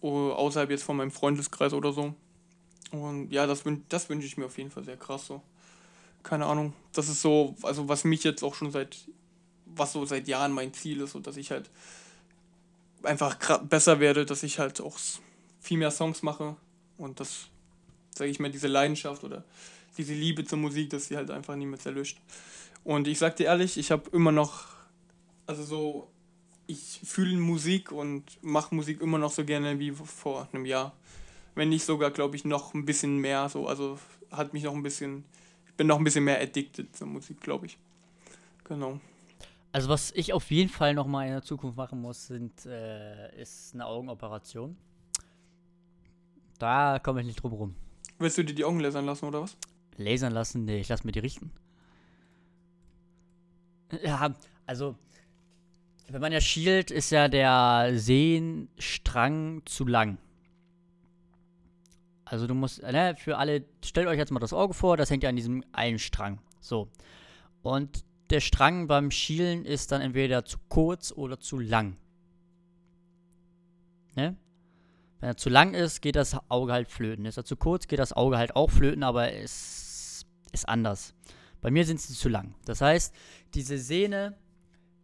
außerhalb jetzt von meinem Freundeskreis oder so. Und ja, das, das wünsche ich mir auf jeden Fall sehr krass so. Keine Ahnung. Das ist so, also was mich jetzt auch schon seit, was so seit Jahren mein Ziel ist, und dass ich halt einfach besser werde, dass ich halt auch viel mehr Songs mache und das, sage ich mal, diese Leidenschaft oder diese Liebe zur Musik, dass sie halt einfach niemals erlöscht. Und ich sag dir ehrlich, ich habe immer noch, also so, ich fühle Musik und mache Musik immer noch so gerne wie vor einem Jahr. Wenn nicht sogar, glaube ich, noch ein bisschen mehr so. Also hat mich noch ein bisschen, bin noch ein bisschen mehr addicted zur Musik, glaube ich. Genau.
Also was ich auf jeden Fall noch mal in der Zukunft machen muss, sind, äh, ist eine Augenoperation. Da komme ich nicht drum rum.
Willst du dir die Augen lasern lassen oder was?
Lasern lassen? Nee, ich lasse mir die richten. Ja, also, wenn man ja schielt, ist ja der Sehenstrang zu lang. Also du musst, ne, für alle, stellt euch jetzt mal das Auge vor, das hängt ja an diesem einen Strang. So. Und der Strang beim Schielen ist dann entweder zu kurz oder zu lang. Ne? Wenn er zu lang ist, geht das Auge halt flöten. Ist er zu kurz, geht das Auge halt auch flöten, aber es ist anders. Bei mir sind sie zu lang. Das heißt, diese Sehne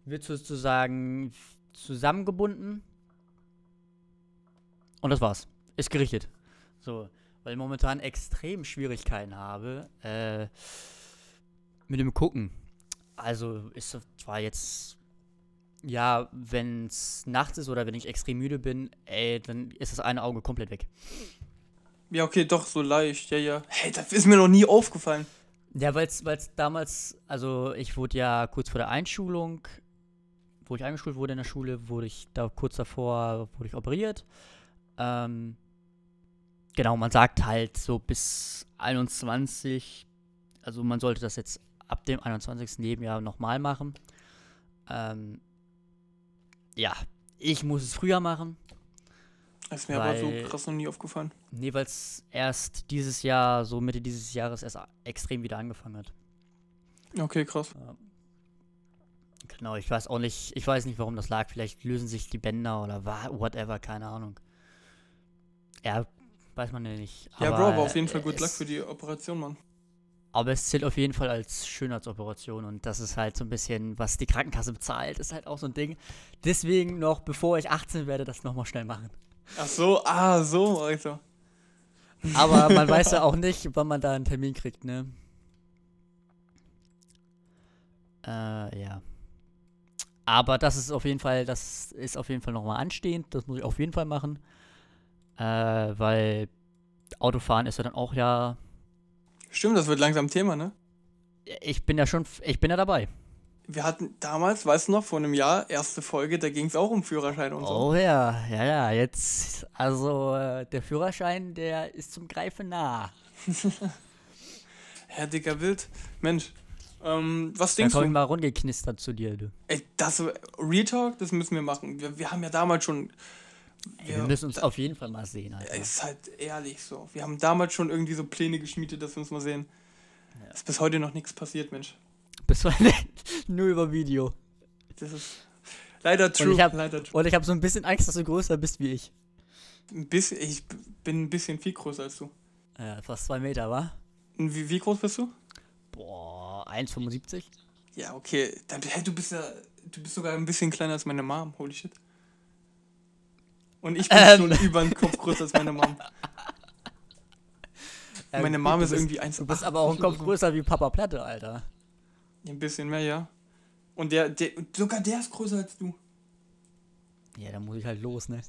wird sozusagen zusammengebunden. Und das war's. Ist gerichtet. So. weil ich momentan extrem Schwierigkeiten habe äh, mit dem Gucken. Also ist zwar jetzt, ja, wenn es nachts ist oder wenn ich extrem müde bin, ey, dann ist das eine Auge komplett weg.
Ja, okay, doch, so leicht, ja, ja. Hey, das ist mir noch nie aufgefallen.
Ja, weil es damals, also ich wurde ja kurz vor der Einschulung, wo ich eingeschult wurde in der Schule, wurde ich da kurz davor, wurde ich operiert. Ähm, genau, man sagt halt so bis 21, also man sollte das jetzt ab dem 21. Nebenjahr nochmal machen. Ähm, ja, ich muss es früher machen.
Das ist mir aber so krass noch nie aufgefallen.
Nee, weil es erst dieses Jahr, so Mitte dieses Jahres, erst extrem wieder angefangen hat.
Okay, krass.
Ja. Genau, ich weiß auch nicht, ich weiß nicht, warum das lag. Vielleicht lösen sich die Bänder oder whatever, keine Ahnung. Ja, weiß man ja nicht.
Ja, aber Bro, aber auf jeden Fall gut Luck für die Operation, Mann.
Aber es zählt auf jeden Fall als Schönheitsoperation und das ist halt so ein bisschen, was die Krankenkasse bezahlt, ist halt auch so ein Ding. Deswegen noch, bevor ich 18 werde, das nochmal schnell machen.
Ach so, ah, so, also.
Aber man weiß ja auch nicht, wann man da einen Termin kriegt, ne? Äh, ja. Aber das ist auf jeden Fall, das ist auf jeden Fall nochmal anstehend. Das muss ich auf jeden Fall machen. Äh, weil Autofahren ist ja dann auch ja.
Stimmt, das wird langsam Thema, ne?
Ich bin ja schon, ich bin ja dabei
wir hatten damals, weißt du noch, vor einem Jahr, erste Folge, da ging es auch um Führerschein und so.
Oh ja, ja, ja, jetzt, also äh, der Führerschein, der ist zum Greifen nah.
Herr dicker Wild, Mensch, ähm, was denkst
da komm
du?
ich mal rumgeknistert zu dir, du.
Ey, das, Retalk, das müssen wir machen. Wir, wir haben ja damals schon...
Wir, wir müssen uns auf jeden Fall mal sehen,
Alter. Ist halt ehrlich so. Wir haben damals schon irgendwie so Pläne geschmiedet, dass wir uns mal sehen. Ja. Ist bis heute noch nichts passiert, Mensch.
Bis nur über Video.
Das ist leider true.
Und ich habe
hab
so ein bisschen Angst, dass du größer bist wie ich.
Ein bisschen, ich bin ein bisschen viel größer als du.
Ja, fast zwei Meter, wa?
Wie, wie groß bist du?
Boah, 1,75.
Ja, okay. Dann, hey, du bist ja, du bist sogar ein bisschen kleiner als meine Mom. Holy shit. Und ich bin ähm. schon über den Kopf größer als meine Mom. meine Mom ist irgendwie 1,8.
Du bist aber auch ein Kopf größer wie Papa Platte, Alter.
Ein bisschen mehr, ja. Und der, der, sogar der ist größer als du.
Ja, dann muss ich halt los, ne?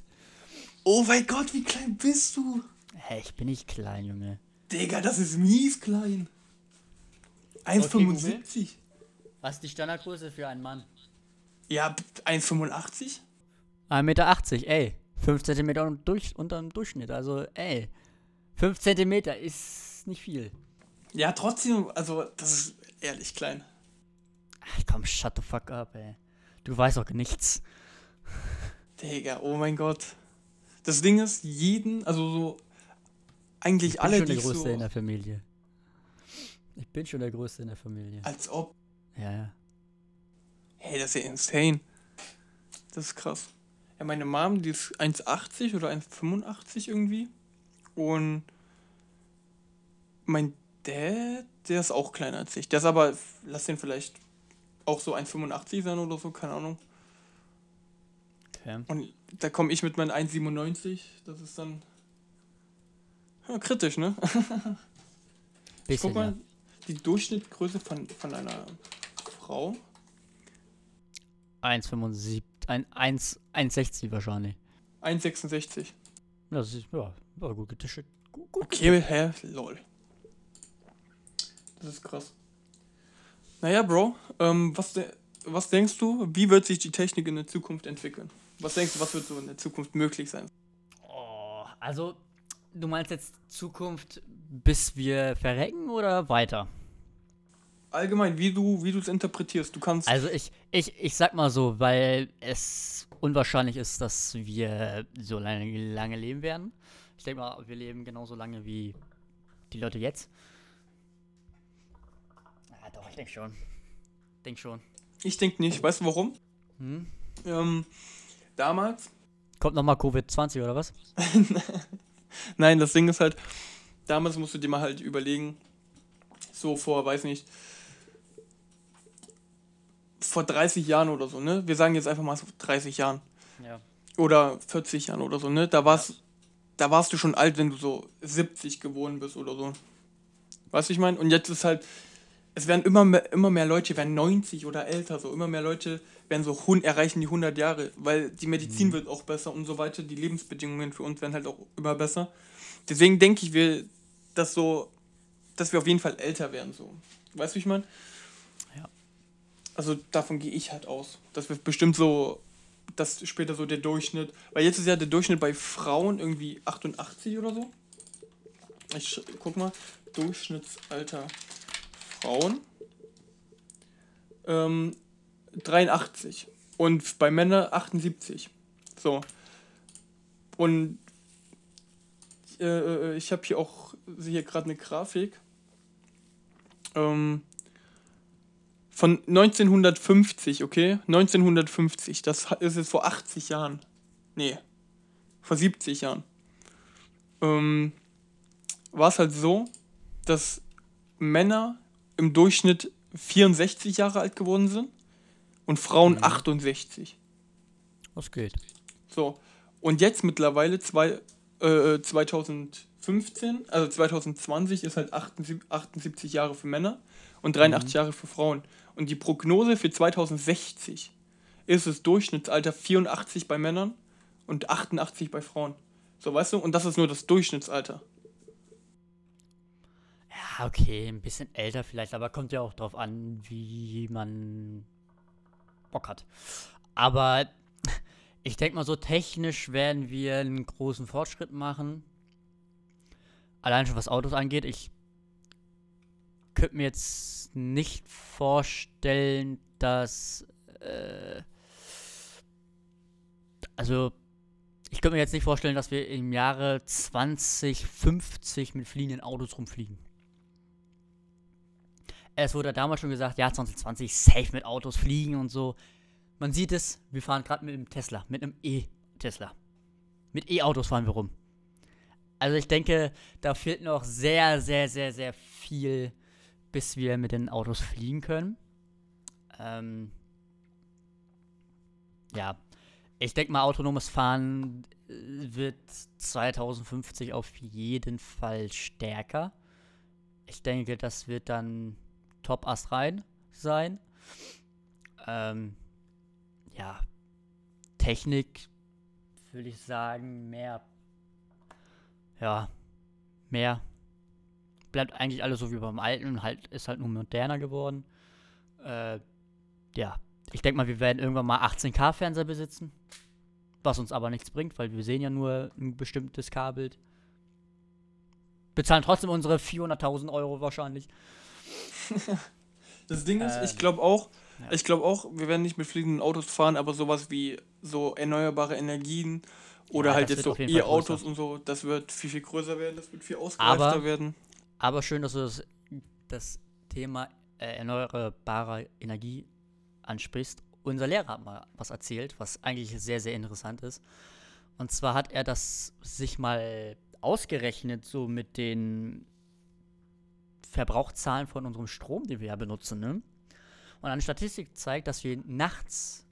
Oh mein Gott, wie klein bist du?
Hä, ich bin nicht klein, Junge.
Digga, das ist mies klein. 1,75. Okay,
Was ist die Standardgröße für einen Mann?
Ja, 1,85.
1,80 Meter, ey. 5 cm unter dem Durchschnitt. Also, ey. 5 cm ist nicht viel.
Ja, trotzdem, also, das ist ehrlich klein.
Ach, komm, shut the fuck up, ey. Du weißt auch nichts.
Digga, oh mein Gott. Das Ding ist, jeden, also so, eigentlich
ich
alle,
bin schon der Größte so in der Familie. Ich bin schon der Größte in der Familie.
Als ob.
Ja, ja.
Hey, das ist ja insane. Das ist krass. Ja, meine Mom, die ist 1,80 oder 1,85 irgendwie. Und mein Dad, der ist auch kleiner als ich. Der ist aber, lass den vielleicht auch so 1,85 sein oder so, keine Ahnung. Okay. Und da komme ich mit meinen 1,97. Das ist dann ja, kritisch, ne?
Bisschen, guck mal,
die Durchschnittsgröße von, von einer Frau.
1,75, 1,60 wahrscheinlich.
1,66.
Das ist, ja, war gut getischt. Gut,
gut okay, hä? Lol. Das ist krass. Naja, Bro, ähm, was, de was denkst du, wie wird sich die Technik in der Zukunft entwickeln? Was denkst du, was wird so in der Zukunft möglich sein?
Oh, also, du meinst jetzt Zukunft, bis wir verrecken oder weiter?
Allgemein, wie du wie es interpretierst. Du kannst.
Also ich, ich, ich sag mal so, weil es unwahrscheinlich ist, dass wir so lange, lange leben werden. Ich denke mal, wir leben genauso lange wie die Leute jetzt. Ich denke schon. Denk schon.
Ich denke nicht. Weißt du warum?
Hm?
Ähm, damals.
Kommt nochmal Covid-20 oder was?
Nein, das Ding ist halt, damals musst du dir mal halt überlegen, so vor, weiß nicht, vor 30 Jahren oder so, ne? Wir sagen jetzt einfach mal so 30 Jahren.
Ja.
Oder 40 Jahren oder so, ne? Da war es ja. da warst du schon alt, wenn du so 70 geworden bist oder so. Weißt du, ich meine? Und jetzt ist halt, es werden immer mehr, immer mehr Leute, werden 90 oder älter, so immer mehr Leute werden so erreichen die 100 Jahre, weil die Medizin mhm. wird auch besser und so weiter, die Lebensbedingungen für uns werden halt auch immer besser. Deswegen denke ich, wir, dass so, dass wir auf jeden Fall älter werden, so. Weißt du, wie ich meine? Also davon gehe ich halt aus, dass wir bestimmt so, dass später so der Durchschnitt, weil jetzt ist ja der Durchschnitt bei Frauen irgendwie 88 oder so. Ich guck mal, Durchschnittsalter Frauen. Ähm, 83 und bei Männern 78. So. Und äh, äh ich habe hier auch hier gerade eine Grafik ähm, von 1950, okay? 1950, das ist jetzt vor 80 Jahren. Nee, vor 70 Jahren. Ähm, war es halt so, dass Männer im Durchschnitt 64 Jahre alt geworden sind und Frauen mhm. 68.
Was geht?
So, und jetzt mittlerweile zwei, äh, 2015, also 2020 ist halt 78, 78 Jahre für Männer und 83 mhm. Jahre für Frauen. Und die Prognose für 2060 ist das Durchschnittsalter 84 bei Männern und 88 bei Frauen. So, weißt du? Und das ist nur das Durchschnittsalter.
Ja, okay, ein bisschen älter vielleicht, aber kommt ja auch drauf an, wie man Bock hat. Aber ich denke mal, so technisch werden wir einen großen Fortschritt machen. Allein schon was Autos angeht. Ich könnte mir jetzt nicht vorstellen, dass. Äh, also, ich könnte mir jetzt nicht vorstellen, dass wir im Jahre 2050 mit fliegenden Autos rumfliegen. Es wurde damals schon gesagt, ja, 2020 safe mit Autos fliegen und so. Man sieht es, wir fahren gerade mit einem Tesla, mit einem E-Tesla. Mit E-Autos fahren wir rum. Also ich denke, da fehlt noch sehr, sehr, sehr, sehr viel, bis wir mit den Autos fliegen können. Ähm ja, ich denke mal, autonomes Fahren äh, wird 2050 auf jeden Fall stärker. Ich denke, das wird dann top astrein sein. Ähm, ja, Technik würde ich sagen, mehr. Ja, mehr. Bleibt eigentlich alles so wie beim Alten, halt, ist halt nur moderner geworden. Äh, ja, ich denke mal, wir werden irgendwann mal 18K-Fernseher besitzen. Was uns aber nichts bringt, weil wir sehen ja nur ein bestimmtes K-Bild. Bezahlen trotzdem unsere 400.000 Euro wahrscheinlich.
das Ding ist, ähm, ich glaube auch, ja. ich glaube auch, wir werden nicht mit fliegenden Autos fahren, aber sowas wie so erneuerbare Energien oder ja, halt jetzt so E-Autos und so, das wird viel, viel größer werden, das wird viel ausgereifter aber, werden.
Aber schön, dass du das, das Thema äh, erneuerbare Energie ansprichst. Unser Lehrer hat mal was erzählt, was eigentlich sehr, sehr interessant ist. Und zwar hat er das sich mal ausgerechnet, so mit den Verbrauchszahlen von unserem Strom, den wir ja benutzen. Ne? Und eine Statistik zeigt, dass wir nachts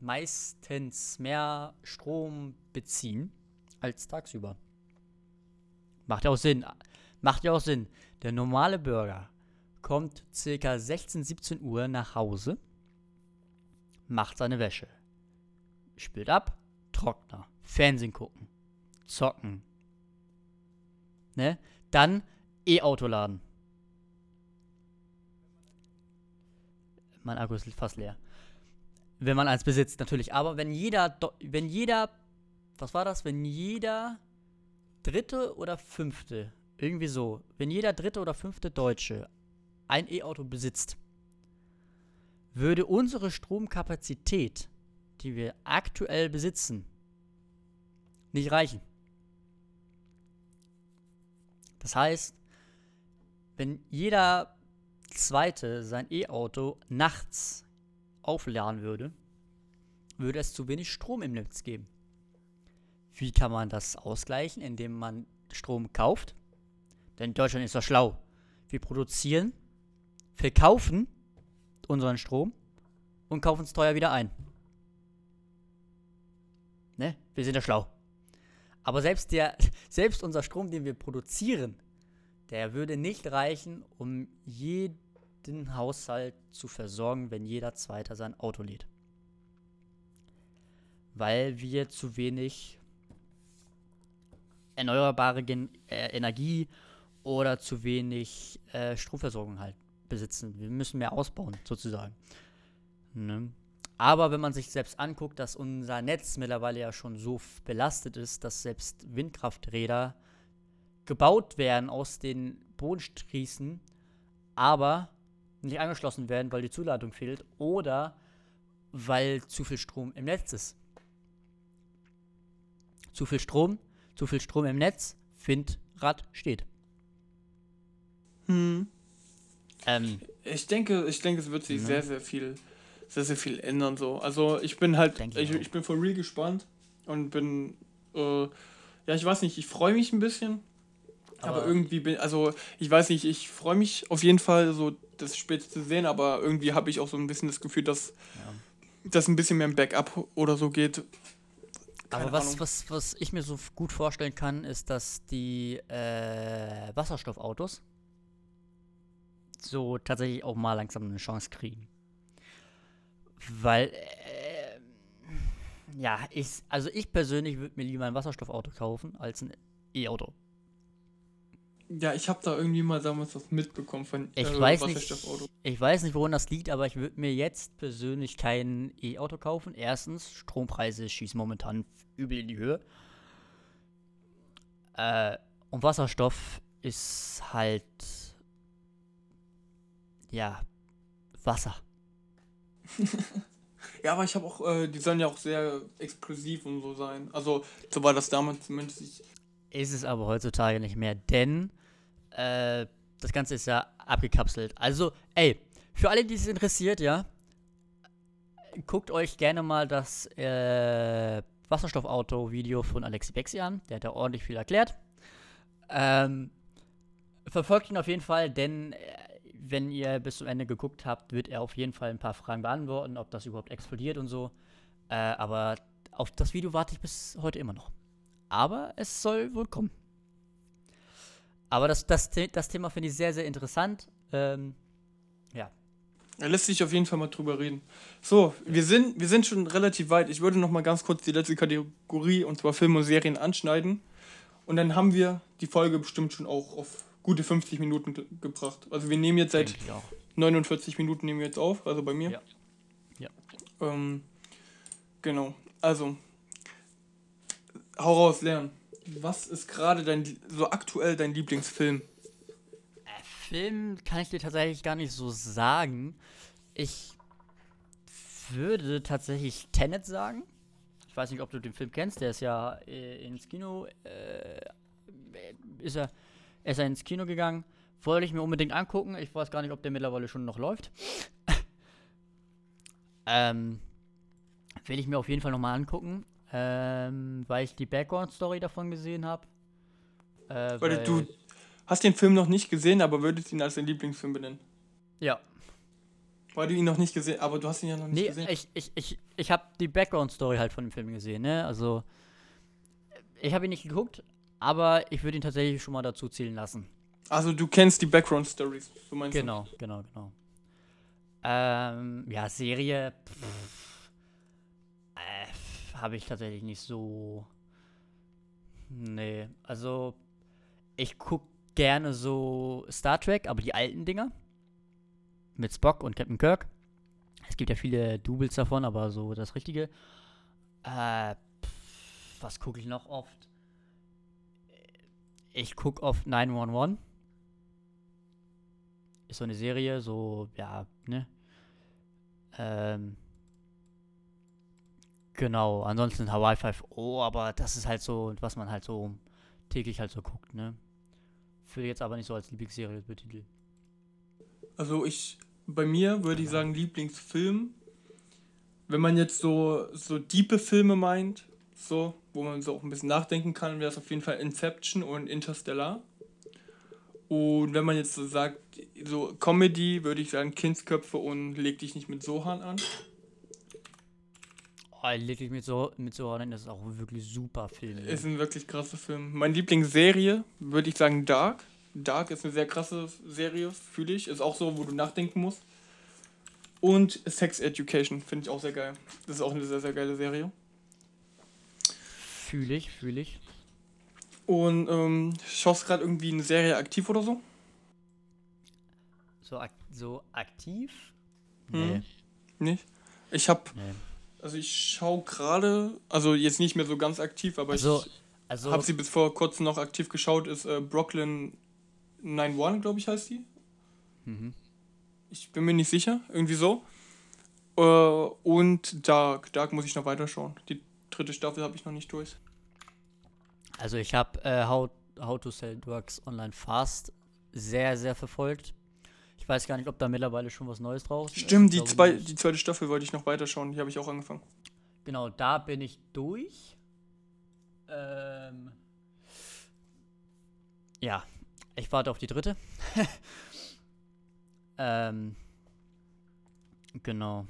meistens mehr Strom beziehen als tagsüber. Macht ja auch Sinn. Macht ja auch Sinn. Der normale Bürger kommt circa 16, 17 Uhr nach Hause, macht seine Wäsche, spült ab, Trockner, Fernsehen gucken, zocken, ne? Dann E-Auto laden. Mein Akku ist fast leer. Wenn man eins besitzt, natürlich. Aber wenn jeder, wenn jeder, was war das? Wenn jeder dritte oder fünfte, irgendwie so, wenn jeder dritte oder fünfte Deutsche ein E-Auto besitzt, würde unsere Stromkapazität, die wir aktuell besitzen, nicht reichen. Das heißt, wenn jeder Zweite sein E-Auto nachts aufladen würde, würde es zu wenig Strom im Netz geben. Wie kann man das ausgleichen? Indem man Strom kauft. Denn Deutschland ist doch schlau. Wir produzieren, verkaufen unseren Strom und kaufen es teuer wieder ein. Ne? Wir sind ja schlau. Aber selbst der, selbst unser Strom, den wir produzieren, der würde nicht reichen, um jeden Haushalt zu versorgen, wenn jeder Zweiter sein Auto lädt. Weil wir zu wenig erneuerbare Gen äh, Energie oder zu wenig äh, Stromversorgung halt besitzen. Wir müssen mehr ausbauen, sozusagen. Ne? Aber wenn man sich selbst anguckt, dass unser Netz mittlerweile ja schon so belastet ist, dass selbst Windkrafträder gebaut werden aus den Bodenstrießen, aber nicht angeschlossen werden, weil die Zuladung fehlt oder weil zu viel Strom im Netz ist. Zu viel Strom, zu viel Strom im Netz, Windrad steht.
Hm.
Ähm,
Ich denke, ich denke, es wird sich
Mhm.
sehr, sehr viel, sehr, sehr viel ändern so. Also ich bin halt,
ich
ich, ich bin for real gespannt und bin, äh, ja, ich weiß nicht, ich freue mich ein bisschen, aber,
Aber-
irgendwie bin, also ich weiß nicht, ich freue mich auf jeden Fall, so das später zu sehen, aber irgendwie habe ich auch so ein bisschen das Gefühl, dass
ja.
das ein bisschen mehr im Backup oder so geht. Keine
Aber was,
Ahnung.
was, was ich mir so gut vorstellen kann, ist, dass die äh, Wasserstoffautos so tatsächlich auch mal langsam eine Chance kriegen. Weil, äh, ja, ich, also ich persönlich würde mir lieber ein Wasserstoffauto kaufen als ein E-Auto.
Ja, ich habe da irgendwie mal damals was mitbekommen von
Ich
äh,
weiß nicht,
Wasserstoffauto.
ich weiß nicht, woran das liegt, aber ich würde mir jetzt persönlich kein E-Auto kaufen. Erstens, Strompreise schießen momentan übel in die Höhe. Äh, und Wasserstoff ist halt ja Wasser.
Ja, aber ich habe auch, äh, die sollen ja auch sehr explosiv und so sein. Also, so war das damals zumindest. Ich,
Ist es aber heutzutage nicht mehr, denn äh, das Ganze ist ja abgekapselt. Also, ey, für alle, die es interessiert, ja, guckt euch gerne mal das äh, Wasserstoffauto-Video von Alexi Bexi an. Der hat da ordentlich viel erklärt. Ähm, verfolgt ihn auf jeden Fall, denn äh, wenn ihr bis zum Ende geguckt habt, wird er auf jeden Fall ein paar Fragen beantworten, ob das überhaupt explodiert und so. Äh, aber auf das Video warte ich bis heute immer noch. Aber es soll wohl kommen. Aber das, das, das Thema finde ich sehr, sehr interessant. Ähm, ja.
da lässt sich auf jeden Fall mal drüber reden. So, wir sind, wir sind schon relativ weit. Ich würde noch mal ganz kurz die letzte Kategorie, und zwar Filme und Serien, anschneiden. Und dann haben wir die Folge bestimmt schon auch auf gute 50 Minuten ge gebracht. Also wir nehmen jetzt seit
denke ich auch.
49 Minuten nehmen wir jetzt auf, also bei mir.
Ja. Ja.
Ähm, genau. Also, hau raus, lernen. Was ist gerade dein, so aktuell dein Lieblingsfilm?
Film kann ich dir tatsächlich gar nicht so sagen. Ich würde tatsächlich Tenet sagen. Ich weiß nicht, ob du den Film kennst. Der ist ja äh, ins Kino. Äh, ist er, ist er ins Kino gegangen. Wollte ich mir unbedingt angucken. Ich weiß gar nicht, ob der mittlerweile schon noch läuft. ähm, will ich mir auf jeden Fall nochmal angucken. Ähm, weil ich die Background-Story davon gesehen habe. Äh,
Weil du hast den Film noch nicht gesehen, aber würdest ihn als dein Lieblingsfilm benennen.
Ja,
Weil du ihn noch nicht gesehen aber du hast ihn ja noch nicht
Nee,
gesehen.
ich, ich, ich, ich habe die Background-Story halt von dem Film gesehen, ne? Also, ich habe ihn nicht geguckt, aber ich würde ihn tatsächlich schon mal dazu zählen lassen.
Also du kennst die Background Stories, so meinst
Genau, genau, genau. Ähm, ja, Serie, äh, habe ich tatsächlich nicht so. Nee, also, ich guck gerne so Star Trek, aber die alten Dinger. Mit Spock und Captain Kirk. Es gibt ja viele Doubles davon, aber so das Richtige. Äh, pff, was gucke ich noch oft? Ich gucke oft 911. Ist so eine Serie, so, ja, ne? Ähm. Genau, ansonsten Hawaii 5 Oh, aber das ist halt so, was man halt so täglich halt so guckt, ne? Würde jetzt aber nicht so als Lieblingsserie betiteln.
Also ich, bei mir würde ich sagen Lieblingsfilm. Wenn man jetzt so, so diepe Filme meint, so, wo man so auch ein bisschen nachdenken kann, wäre es auf jeden Fall Inception und Interstellar. Und wenn man jetzt so sagt, so Comedy, würde ich sagen Kindsköpfe und Leg dich nicht mit Sohan an.
Oh, Ah, Little mit so mit so das ist auch wirklich super Film.
Ist ein wirklich krasser Film. Meine Lieblingsserie, würde ich sagen, Dark. Dark ist eine sehr krasse Serie, fühle ich. Ist auch so, wo du nachdenken musst. Und Sex Education finde ich auch sehr geil. Das ist auch eine sehr, sehr geile Serie.
Fühle ich, fühle ich.
Und ähm, schaust gerade irgendwie eine Serie aktiv oder so?
So, ak so aktiv?
Nee. Nicht? Ich hab.
Nee.
Also ich schaue gerade, also jetzt nicht mehr so ganz aktiv, aber
Also,
ich
also
habe sie bis vor kurzem noch aktiv geschaut, ist äh, Brooklyn 91, glaube ich, heißt die.
mhm.
Ich bin mir nicht sicher, irgendwie so. Äh, und Dark. Dark muss ich noch weiterschauen. Die dritte Staffel habe ich noch nicht durch.
Also ich habe äh, How, How to Sell Drugs Online Fast sehr, sehr verfolgt. Ich weiß gar nicht, ob da mittlerweile schon was Neues draußen ist.
Stimmt, die,
glaube
zwei, die zweite Staffel wollte ich noch weiterschauen. Die habe ich auch angefangen.
Genau, da bin ich durch. Ähm, ja, ich warte auf die dritte. ähm, genau.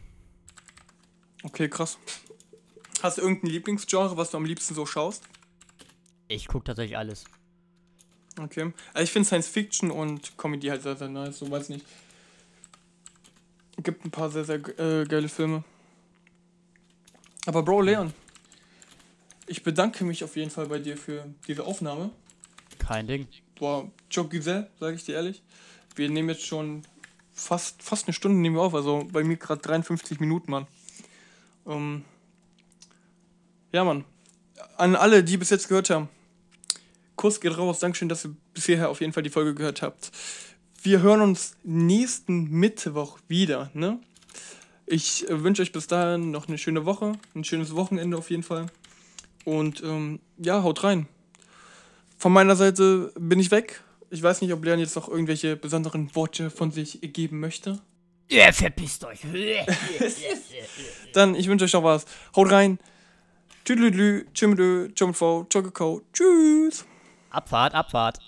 Okay, krass. Hast du irgendein Lieblingsgenre, was du am liebsten so schaust?
Ich gucke tatsächlich alles.
Okay. Also ich finde Science Fiction und Comedy halt sehr, sehr nice. So weiß nicht. Gibt ein paar sehr, sehr äh, geile Filme. Aber Bro, Leon. Ich bedanke mich auf jeden Fall bei dir für diese Aufnahme.
Kein Ding.
Boah, Giselle, sage ich dir ehrlich. Wir nehmen jetzt schon fast, fast eine Stunde nehmen wir auf. Also bei mir gerade 53 Minuten, Mann. Ähm, ja, Mann. An alle, die bis jetzt gehört haben. Kuss geht raus. Dankeschön, dass ihr bis hierher auf jeden Fall die Folge gehört habt. Wir hören uns nächsten Mittwoch wieder, ne? Ich äh, wünsche euch bis dahin noch eine schöne Woche, ein schönes Wochenende auf jeden Fall. Und ähm, ja, haut rein. Von meiner Seite bin ich weg. Ich weiß nicht, ob Leon jetzt noch irgendwelche besonderen Worte von sich geben möchte.
Ja, verpisst euch.
Dann, ich wünsche euch noch was. Haut rein. Tüdelüdelü, tschümmedü, tschümmedfau, tschokakau. Tschüss.
Abfahrt, Abfahrt.